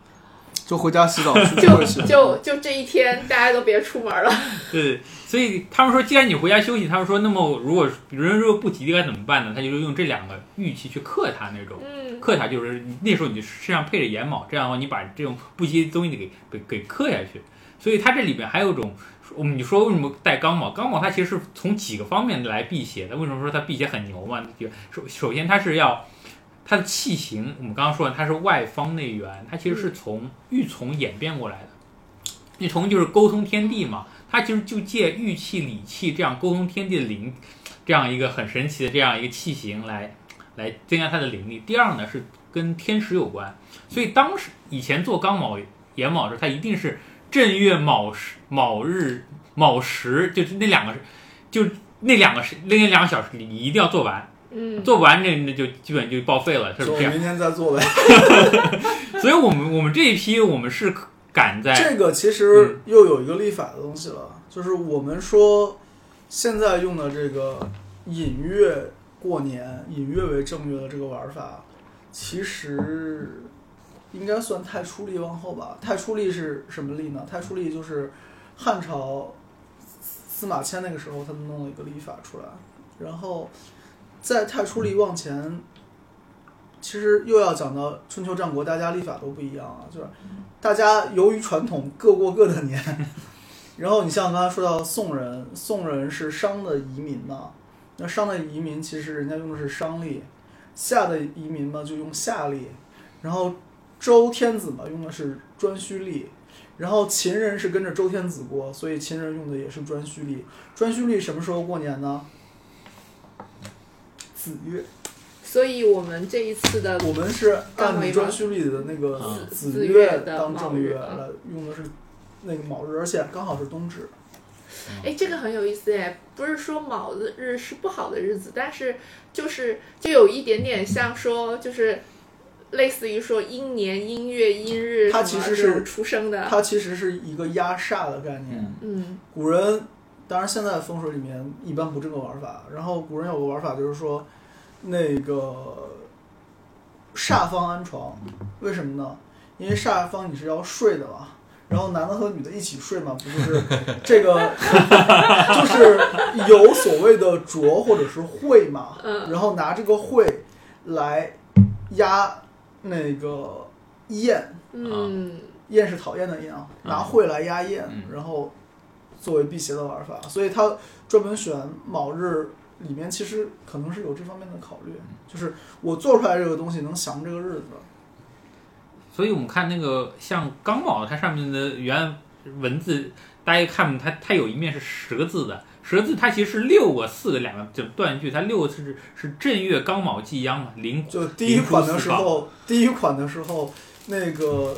就回家洗澡 去就就就这一天，大家都别出门了。对，所以他们说，既然你回家休息，他们说，那么如果人如果不吉利该怎么办呢？他就是用这两个玉器去克它那种。嗯，克它就是那时候你身上配着眼卯，这样的话你把这种不吉利的东西给给给克下去。所以它这里边还有一种，我们你说为什么带钢铆？钢铆它其实是从几个方面来辟邪的。为什么说它辟邪很牛嘛？就首首先它是要它的器型，我们刚刚说了它是外方内圆，它其实是从玉琮演变过来的。玉琮就是沟通天地嘛，它其实就借玉器、礼器这样沟通天地的灵，这样一个很神奇的这样一个器型来来增加它的灵力。第二呢是跟天时有关，所以当时以前做刚卯、寅卯时，它一定是正月卯时、卯日、卯时，就是那两个，就那两个时那两个小时你一定要做完，嗯，做不完这那就基本就报废了，是明天再做呗。所以我们我们这一批我们是赶在这个其实又有一个立法的东西了，就是我们说现在用的这个引月过年、引月为正月的这个玩法，其实应该算太初历往后吧。太初历是什么历呢？太初历就是汉朝司马迁那个时候他们弄了一个历法出来，然后在太初历往前。其实又要讲到春秋战国，大家历法都不一样啊，就是大家由于传统各过各的年，然后你像刚才说到宋人，宋人是商的移民嘛，那商的移民其实人家用的是商历，夏的移民嘛就用夏历，然后周天子嘛用的是颛顼历，然后秦人是跟着周天子过，所以秦人用的也是颛顼历。颛顼历什么时候过年呢？子月，所以我们这一次的我们是按为颛顼历的那个嗯子子月当正月日来用的是那个卯日，而且刚好是冬至。哎，这个很有意思哎，不是说卯日是不好的日子，但是就是就有一点点像说，就是类似于说阴年、阴月、阴日它其实是出生的，它其实是一个压煞的概念。嗯古人，当然现在风水里面一般不这个玩法。然后古人有个玩法，就是说，那个煞方安床，为什么呢？因为煞方你是要睡的嘛，然后男的和女的一起睡嘛，不就是这个，就是有所谓的浊或者是晦嘛，嗯然后拿这个晦来压那个厌，嗯厌是讨厌的厌啊，拿晦来压厌，嗯然后作为辟邪的玩法，所以他专门选卯日里面其实可能是有这方面的考虑，就是我做出来这个东西能降这个日子。所以我们看那个像刚卯，它上面的原文字，大家看它它有一面是十个字的，十个字它其实是六个四个两个就断句，它六个字是是正月刚卯忌央嘛，临就第一款的时候，第一款的时候，那个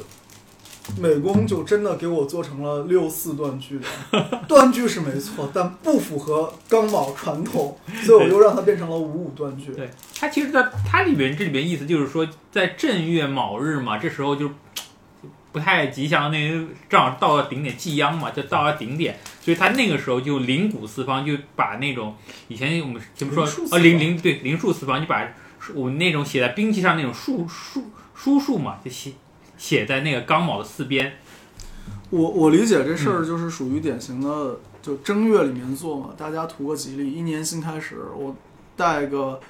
美工就真的给我做成了六四断句的，断句是没错，但不符合刚卯传统，所以我又让它变成了五五断句。对它其实在它里边这里边意思就是说，在正月卯日嘛，这时候就不太吉祥，那个正好到了顶点忌央嘛，就到了顶点，所以他那个时候就灵谷四方，就把那种以前我们怎么说灵术四呃灵灵对灵树四方，就把我们那种写在兵器上那种术术书数嘛，就写写在那个钢卯的四边。我我理解这事儿就是属于典型的，就正月里面做嘛，大家图个吉利，一年新开始，我带个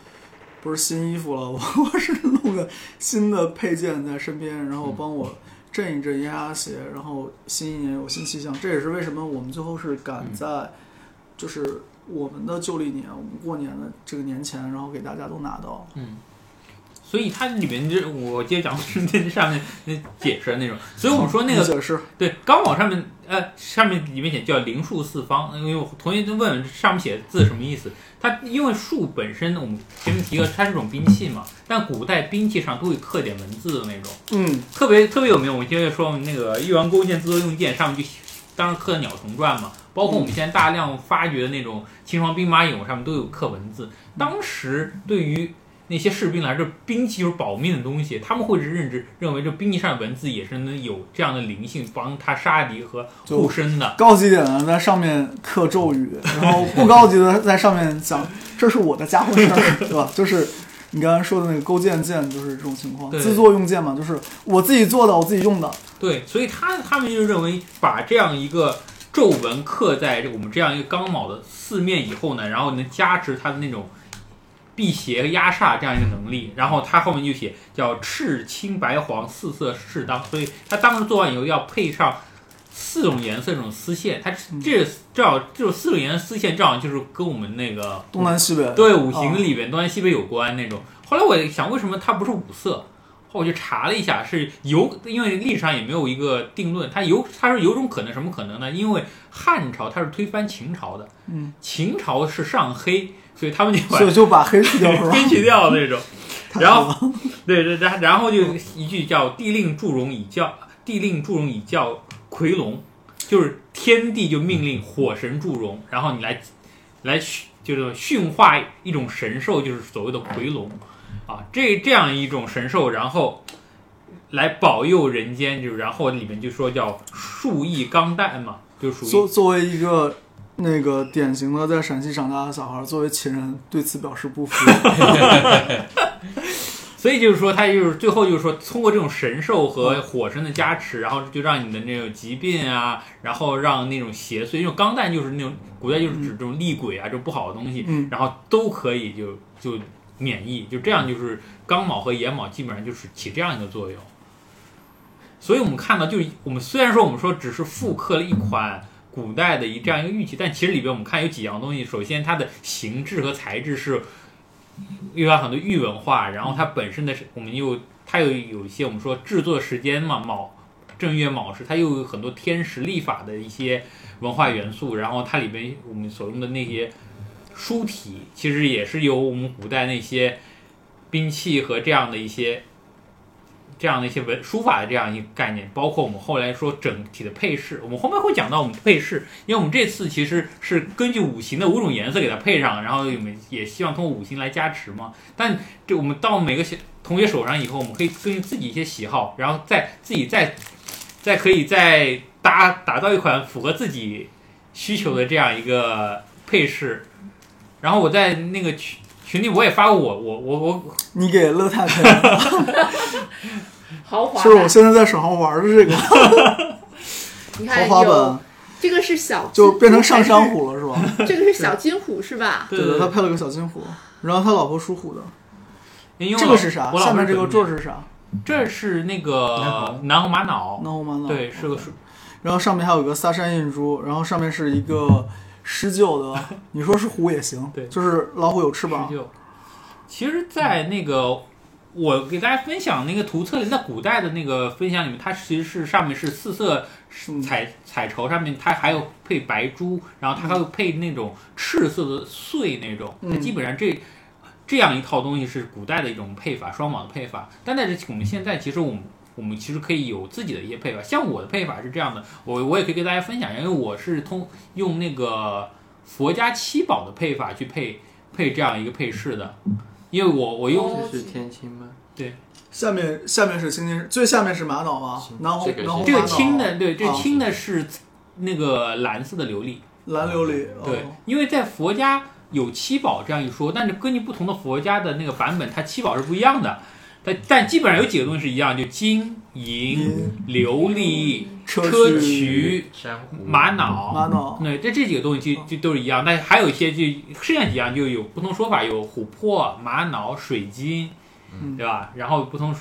不是新衣服了，我我是弄个新的配件在身边，然后帮我镇一镇压压邪，然后新一年有新气象。这也是为什么我们最后是赶在就是我们的旧历年，我们过年的这个年前，然后给大家都拿到。所以它里面这我接着讲这上面那解释的那种，所以我们说那个解释对，刚往上面，呃，上面里面写叫灵数四方，因为我同学就问上面写的字什么意思？它因为树本身我们前面提了，它是种兵器嘛，但古代兵器上都会刻点文字的那种，嗯，特别特别有名。我接着说那个越王勾践自作用剑上面就当时刻的鸟虫传嘛，包括我们现在大量发掘的那种秦皇兵马俑上面都有刻文字。当时对于那些士兵来这，兵器就是保命的东西，他们会是认知认为这兵器上的文字也是能有这样的灵性，帮他杀敌和护身的。高级点的在上面刻咒语，然后不高级的在上面讲 这是我的家伙事儿，对吧？就是你刚才说的那个勾践剑就是这种情况，对自作用剑嘛，就是我自己做的，我自己用的。对，所以他他们就认为把这样一个皱纹刻在这我们这样一个钢铆的四面以后呢，然后能加持它的那种辟邪和压煞这样一个能力。然后他后面就写叫赤青白黄四色适当，所以他当时做完以后要配上四种颜色这种丝线，它这正好这种四种颜色丝线正好就是跟我们那个东南西北，对五行啊里边东南西北有关那种。后来我想，为什么它不是五色？后我就查了一下，是有，因为历史上也没有一个定论，它有，它是有种可能，什么可能呢？因为汉朝它是推翻秦朝的，嗯，秦朝是上黑，所以他们就把就就把黑去掉？黑去掉那种。然后对对，然然后就一句叫“地令祝融以教，地令祝融以教夔龙”，就是天地就命令火神祝融，然后你来来驯就是驯化一种神兽，就是所谓的夔龙啊，这这样一种神兽，然后来保佑人间，就是然后里面就说叫树翼钢弹嘛，就属于作作为一个那个典型的在陕西长大的小孩，作为秦人对此表示不服。所以就是说，他就是最后就是说，通过这种神兽和火神的加持，然后就让你的那种疾病啊，然后让那种邪祟，因为钢弹就是那种古代就是指这种厉鬼啊，这种不好的东西，嗯然后都可以就就免疫，就这样就是钢铆和野铆基本上就是起这样一个作用。所以我们看到，就我们虽然说我们说只是复刻了一款古代的一这样一个玉器，但其实里边我们看有几样东西，首先它的形制和材质是又有很多玉文化，然后它本身的是我们又它又有一些我们说制作时间嘛，卯正月卯时，它又有很多天时历法的一些文化元素，然后它里边我们所用的那些书体，其实也是由我们古代那些兵器和这样的一些。这样的一些文书法的这样一个概念，包括我们后来说整体的配饰，我们后面会讲到我们的配饰，因为我们这次其实是根据五行的五种颜色给它配上，然后我们也希望通过五行来加持嘛。但这我们到每个小同学手上以后，我们可以根据自己一些喜好，然后再自己再再可以再搭打造一款符合自己需求的这样一个配饰。然后我在那个群群里我也发过我我我我你给乐太配的，豪华就是我，现在在手上玩的这个 你豪华版，这个是小就变成上山山虎了是吧？这个是小金虎是吧？对对他配了个小金虎，然后他老婆属虎的。因为我这个是啥？我老下面这个是座是啥？这是那个南红玛瑙，南红玛瑙。对，是个是然后上面还有一个萨山印珠，然后上面是一个施救的，你说是虎也行，对就是老虎有翅施膀，救。其实，在那个我给大家分享那个图册里，在古代的那个分享里面，它其实是上面是四色嗯彩彩绸，上面它还有配白珠，然后它还有配那种赤色的穗那种。嗯它基本上这这样一套东西是古代的一种配法，双铆的配法。但在这我们现在其实我们。我们其实可以有自己的一些配法，像我的配法是这样的，我我也可以跟大家分享一下，因为我是通用那个佛家七宝的配法去配配这样一个配饰的，因为我我用是天青吗？下面下面是青金，最下面是玛瑙吗，南红这个青的，对，这啊青的是那个蓝色的琉璃，蓝琉璃，对哦，因为在佛家有七宝这样一说，但是根据不同的佛家的那个版本，它七宝是不一样的。但但基本上有几个东西是一样，就金、银、琉璃、砗砗磲玛瑙。玛瑙，对，这这几个东西就就都是一样，但还有一些就剩下几样就有不同说法，有琥珀、玛瑙、水晶，嗯。对吧？然后不同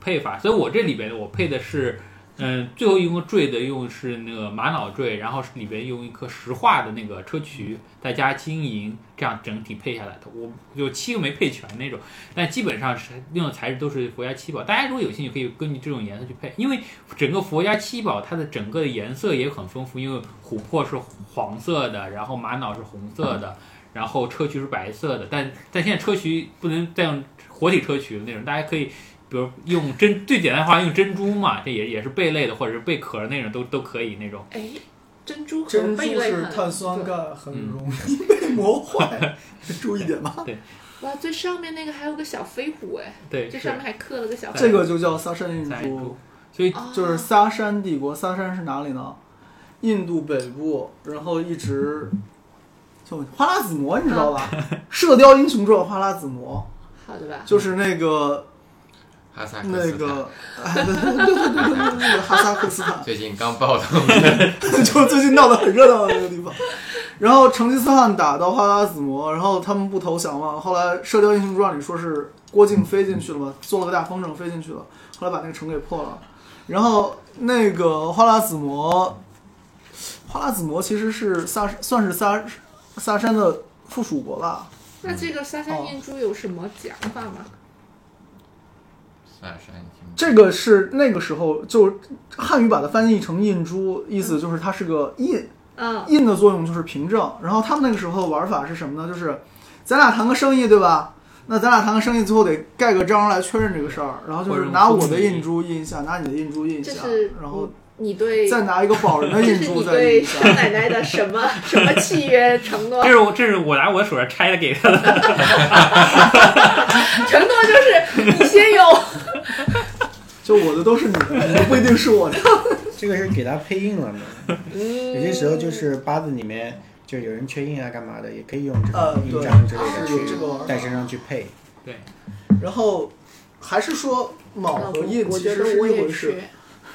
配法，所以我这里边我配的是，嗯，最后一个坠的用是那个玛瑙坠，然后里边用一颗石化的那个砗磲，再加金银，这样整体配下来的。我有七个没配全那种，但基本上是用的材质都是佛家七宝。大家如果有兴趣，可以根据这种颜色去配，因为整个佛家七宝它的整个的颜色也很丰富，因为琥珀是黄色的，然后玛瑙是红色的。然后砗磲是白色的，但但现在砗磲不能再用活体砗磲的那种，大家可以比如用珍最简单的话用珍珠嘛，这也也是贝类的或者是贝壳那种都都可以那种。哎，珍珠和珍珠贝类很是碳酸钙，很嗯容易被磨坏，注意点吧。哇，最上面那个还有个小飞虎哎，对，这上面还刻了个小飞虎。这个就叫萨珊印珠，，所以哦就是萨珊帝国。萨珊是哪里呢？印度北部，然后一直就花剌子模，你知道吧？射雕英雄传花剌子模，好的吧？就是那个哈萨克斯坦，那个 哈萨克斯坦。最近刚爆的，就最近闹得很热闹的那个地方。然后成吉思汗打到花剌子模，然后他们不投降嘛。后来射雕英雄传里说是郭靖飞进去了嘛，做了个大风筝飞进去了。后来把那个城给破了。然后那个花剌子模，花剌子模其实是萨，算是萨萨山的附属国吧。那这个萨山念珠有什么讲法吗？这个是那个时候就汉语把它翻译成印珠，意思就是它是个印，嗯，印的作用就是凭证。然后他们那个时候玩法是什么呢？就是咱俩谈个生意，对吧？那咱俩谈个生意，最后得盖个章来确认这个事儿。然后就是拿我的印珠印一下，拿你的印珠印一下，然后你对再拿一个宝人的 这是你印珠再印对一下。山奶奶的什么 什么契约承诺这？是我这是我拿我手上拆的给他的，承诺就是你先有，就我的都是你的，你的不一定是我的。这个是给他配印了嘛？嗯有些时候就是八字里面就有人缺印啊，干嘛的，也可以用这呃种印章之类的是有这个玩法去带身上去配。对然后还是说卯和印我其实是一回事。缺，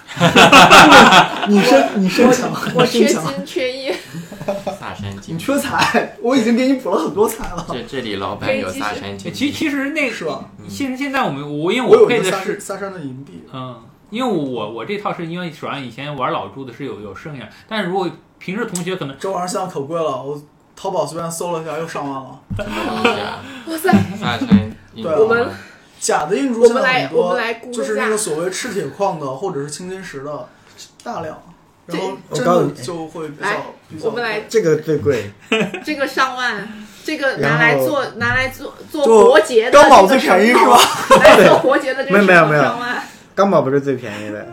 你身你身强，我缺你身强，金缺印，萨山金你，缺财，我已经给你补了很多财了。这这里老板有萨山金，其其实那是吧？其实现在我们我因为我配的是个萨山的银币，嗯，因为我我这套是因为手上以前玩老朱的是有有剩下，但是如果平时同学可能这玩意儿现在可贵了，我淘宝随便搜了一下，又上万了。哇塞！我们假的硬珠我现在很们来我们多来估，就是那个所谓赤铁矿的或者是青金石的大量，然后真的就会比较比较我们来贵这个最贵，这个上万，这个 拿来做拿来做做就活结的钢宝最便宜是吧？来做活结的这个 没有没有没有钢宝不是最便宜的，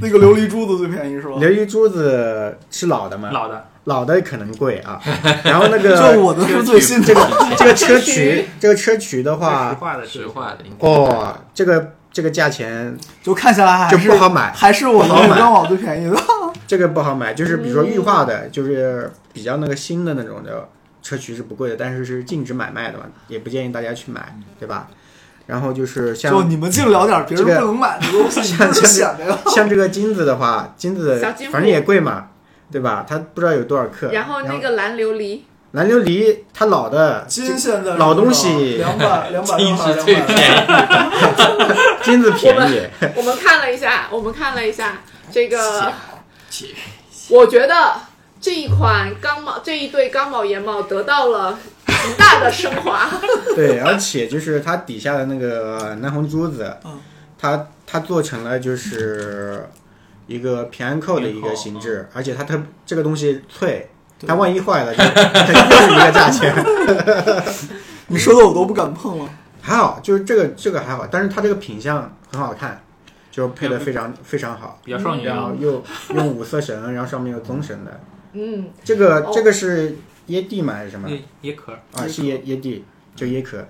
那个琉璃珠子最便宜是吧？琉璃珠子是老的吗？老的老的可能贵啊。然后那个 就我的是最新的，这个车车渠渠，这个车渠的实话，话的石化的应该哦，这个这个价钱就看下来还就是不好买，还是我的不好买刚宝最便宜的。这个不好买。就是比如说玉化的，就是比较那个新的那种的车渠是不贵的，但是是禁止买卖的嘛，也不建议大家去买，对吧？然后就是像就你们净聊点别人这个不能买的东西，像像们是显摆了。像这个金子的话，金子反正也贵嘛，对吧？它不知道有多少克。然后那个蓝琉璃，蓝琉璃，它老的金现在老东西两百两百金六还是最是两百？便宜，金子便宜，我们看了一下，我们看了一下这个，我觉得这一款钢毛这一对钢毛眼帽得到了极大的升华。对，而且就是它底下的那个南红珠子嗯，它它做成了就是一个平安扣的一个形制，而且它特这个东西脆，它万一坏了就 又是一个价钱。你说的我都不敢碰了。还好，就是这个这个还好，但是它这个品相很好看，就配的非常非常好，比较少女啊然后，又用五色绳，然后上面有棕绳的，嗯，这个哦。这个是椰蒂吗？还是什么？椰椰壳。啊，是椰椰蒂，就椰壳，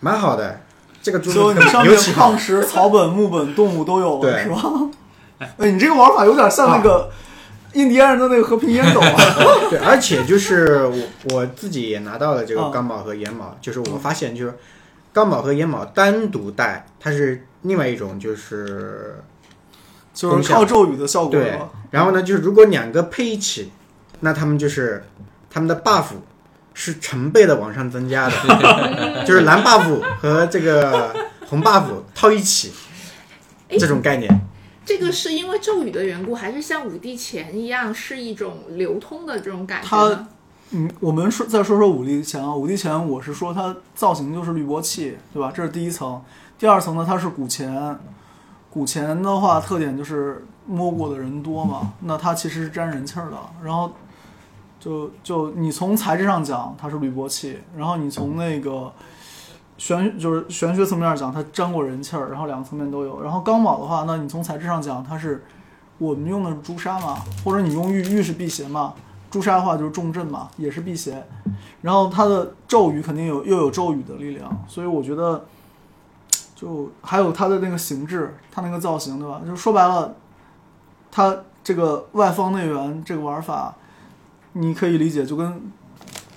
蛮好的。这个珠就子你上面矿，石、草本、木本、动物都有了，对。是吧？哎，你这个玩法有点像那个印第安人的那个和平烟斗啊。对，而且就是我我自己也拿到了这个嗯钢毛和岩宝，就是我发现就是钢宝和岩宝单独带，它是另外一种就是就是靠咒语的效果对。然后呢，就是如果两个配一起，那他们就是他们的 buff 是成倍的往上增加的，就是蓝 buff 和这个红 buff 套一起，这种概念。这个是因为咒语的缘故，还是像五帝钱一样是一种流通的这种感觉它？嗯，我们说再说说五帝钱啊，五帝钱我是说它造型就是滤波器，对吧？这是第一层。第二层呢，它是古钱，古钱的话特点就是摸过的人多嘛，那它其实是沾人气儿的。然后就就你从材质上讲，它是铝箔器，然后你从那个玄就是玄学层面讲，它沾过人气儿，然后两个层面都有。然后钢宝的话，那你从材质上讲，它是我们用的是朱砂嘛，或者你用玉，玉是辟邪嘛，朱砂的话就是重镇嘛，也是辟邪。然后它的咒语肯定有又有咒语的力量，所以我觉得，就还有它的那个形制，它那个造型，对吧？就说白了，它这个外方内圆这个玩法，你可以理解就跟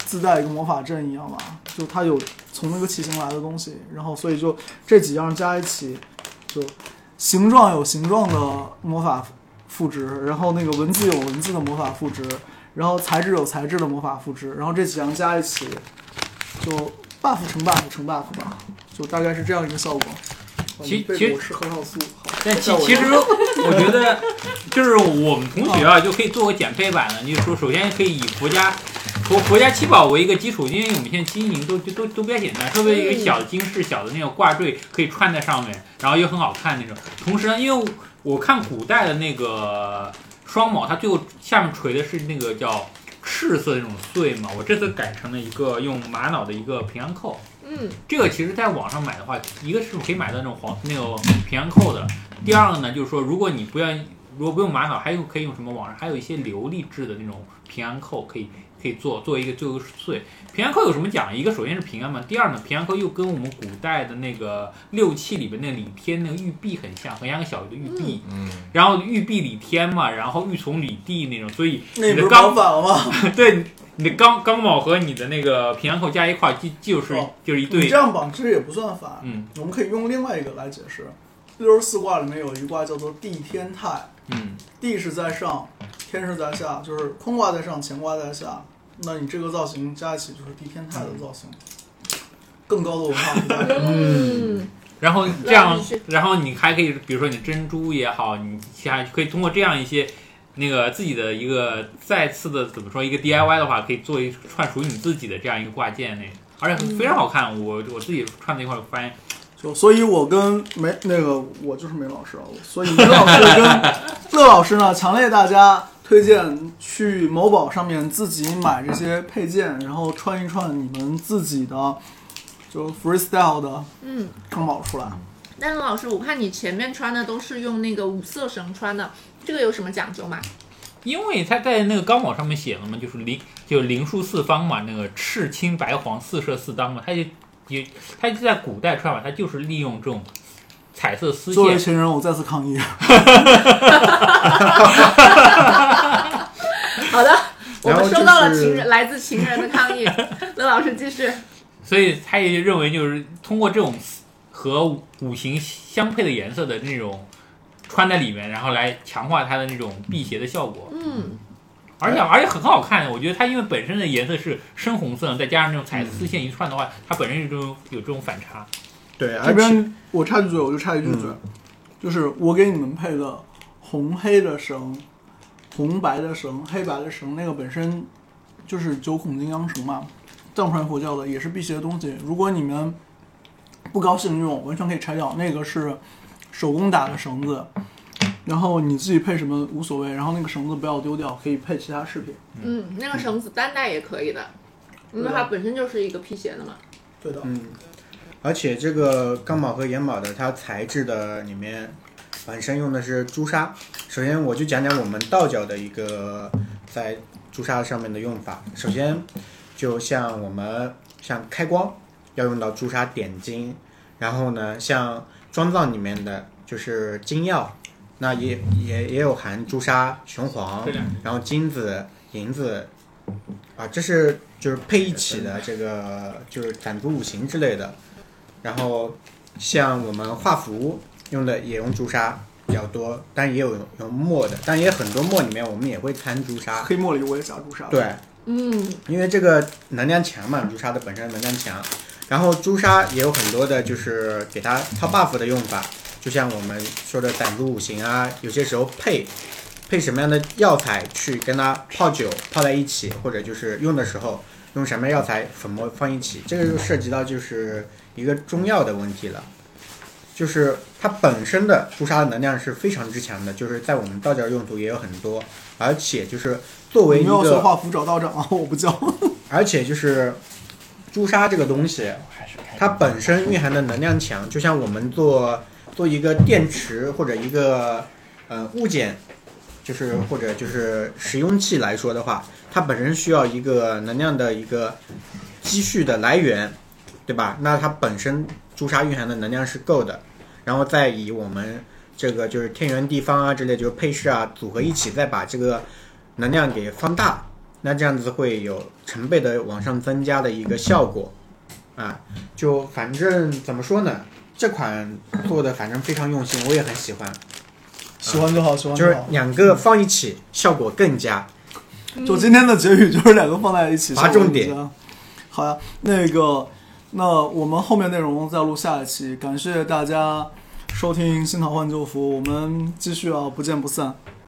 自带一个魔法阵一样吧，就它有从那个器型来的东西，然后所以就这几样加一起，就形状有形状的魔法复值，然后那个文字有文字的魔法复值，然后材质有材质的魔法复值，然后这几样加一起，就 buff 乘 buff 乘 buff 吧，就大概是这样一个效果。其其实但其其实我觉得，就是我们同学啊，就可以做个减配版的。就是说，首先可以以国家国国家七宝为一个基础，因为我们现在金银都都都都比较简单，特别一个小的金饰、小的那种挂坠可以串在上面，然后又很好看那种。同时呢，因为我看古代的那个双卯，它最后下面垂的是那个叫赤色那种穗嘛，我这次改成了一个用玛瑙的一个平安扣。嗯，这个其实在网上买的话，一个是可以买到那种黄那个平安扣的，第二个呢就是说，如果你不愿意如果不用玛瑙，还有可以用什么网上还有一些琉璃制的那种平安扣，可以可以做做一个做一个穗。平安扣有什么讲？一个首先是平安嘛，第二呢，平安扣又跟我们古代的那个六气里边那个李天那个玉璧很像，很像个小的玉璧。嗯，然后玉璧李天嘛，然后玉从李地那种，所以那你不是 你的钢搞反了吗？对你的钢钢铆和你的那个平安扣加一块儿，就就是哦就是一对你这。样绑其实也不算反，嗯我们可以用另外一个来解释。六十四卦里面有一卦叫做地天泰，嗯，地是在上，天是在下，就是坤卦在上，乾卦在下。那你这个造型加一起就是地天泰的造型，更高的文化。嗯，然后这样然后你还可以，比如说你珍珠也好，你其他可以通过这样一些那个自己的一个再次的怎么说一个 DIY 的话，可以做一串属于你自己的这样一个挂件那，而且非常好看。我我自己串在一块儿发现，就所以，我跟梅那个我就是梅老师啊，所以梅老师跟 乐老师呢，强烈大家推荐去某宝上面自己买这些配件，然后穿一串你们自己的就 freestyle 的嗯，钢宝出来。但是老师，我看你前面穿的都是用那个五色绳穿的，这个有什么讲究吗？因为它在那个钢网上面写了嘛，就是灵就灵数四方嘛，那个赤青白黄四色四当嘛，它就也它就在古代穿法，它就是利用这种彩色丝线。作为情人，我再次抗议。好的，我们收到了情人来自情人的抗议。乐老师继续。所以他也认为，就是通过这种和五行相配的颜色的那种穿在里面，然后来强化它的那种辟邪的效果，嗯，而且而且很好看。我觉得它因为本身的颜色是深红色，再加上那种彩丝线一串的话，它本身有这种有这种反差。对，这边我插句嘴，我就插一句嘴，嗯就是我给你们配的红黑的绳、红白的绳、黑白的绳，那个本身就是九孔金刚绳嘛，藏传佛教的也是辟邪的东西。如果你们不高兴用，完全可以拆掉，那个是手工打的绳子。然后你自己配什么无所谓，然后那个绳子不要丢掉，可以配其他饰品。嗯，那个绳子单带也可以的，因为它本身就是一个辟邪的嘛。对的，嗯，而且这个钢宝和岩宝的它材质的里面本身用的是朱砂。首先我就讲讲我们道教的一个在朱砂上面的用法。首先就像我们像开光要用到朱砂点睛，然后呢像装藏里面的就是金药，那也也也有含朱砂、雄黄然后金子、银子，啊，这是就是配一起的这个就是攒足五行之类的。然后像我们画符用的也用朱砂比较多，但也有用墨的，但也很多墨里面我们也会掺朱砂。黑墨里我也加朱砂。，对，嗯，因为这个能量强嘛，朱砂的本身能量强，然后朱砂也有很多的就是给它套 buff 的用法，就像我们说的攒足五行啊，有些时候配配什么样的药材去跟它泡酒泡在一起，或者就是用的时候用什么药材粉末放一起，这个就涉及到就是一个中药的问题了。就是它本身的朱砂的能量是非常之强的，就是在我们道教用途也有很多，而且就是作为一你没有说个画符找道长啊，我不教。而且就是朱砂这个东西，它本身蕴含的能量强，就像我们做做一个电池或者一个呃物件，就是或者就是使用器来说的话，它本身需要一个能量的一个积蓄的来源，对吧？那它本身朱砂蕴含的能量是够的，然后再以我们这个就是天圆地方啊之类，就是配饰啊组合一起，再把这个能量给放大，那这样子会有成倍的往上增加的一个效果。啊，就反正怎么说呢，这款做的反正非常用心，我也很喜欢，喜欢就好，喜欢就就是。两个放一起效果更佳。就今天的结语就是两个放在一起，划重点。好呀，那个，那我们后面内容再录下一期，感谢大家收听《新桃换旧符》，我们继续啊，不见不散。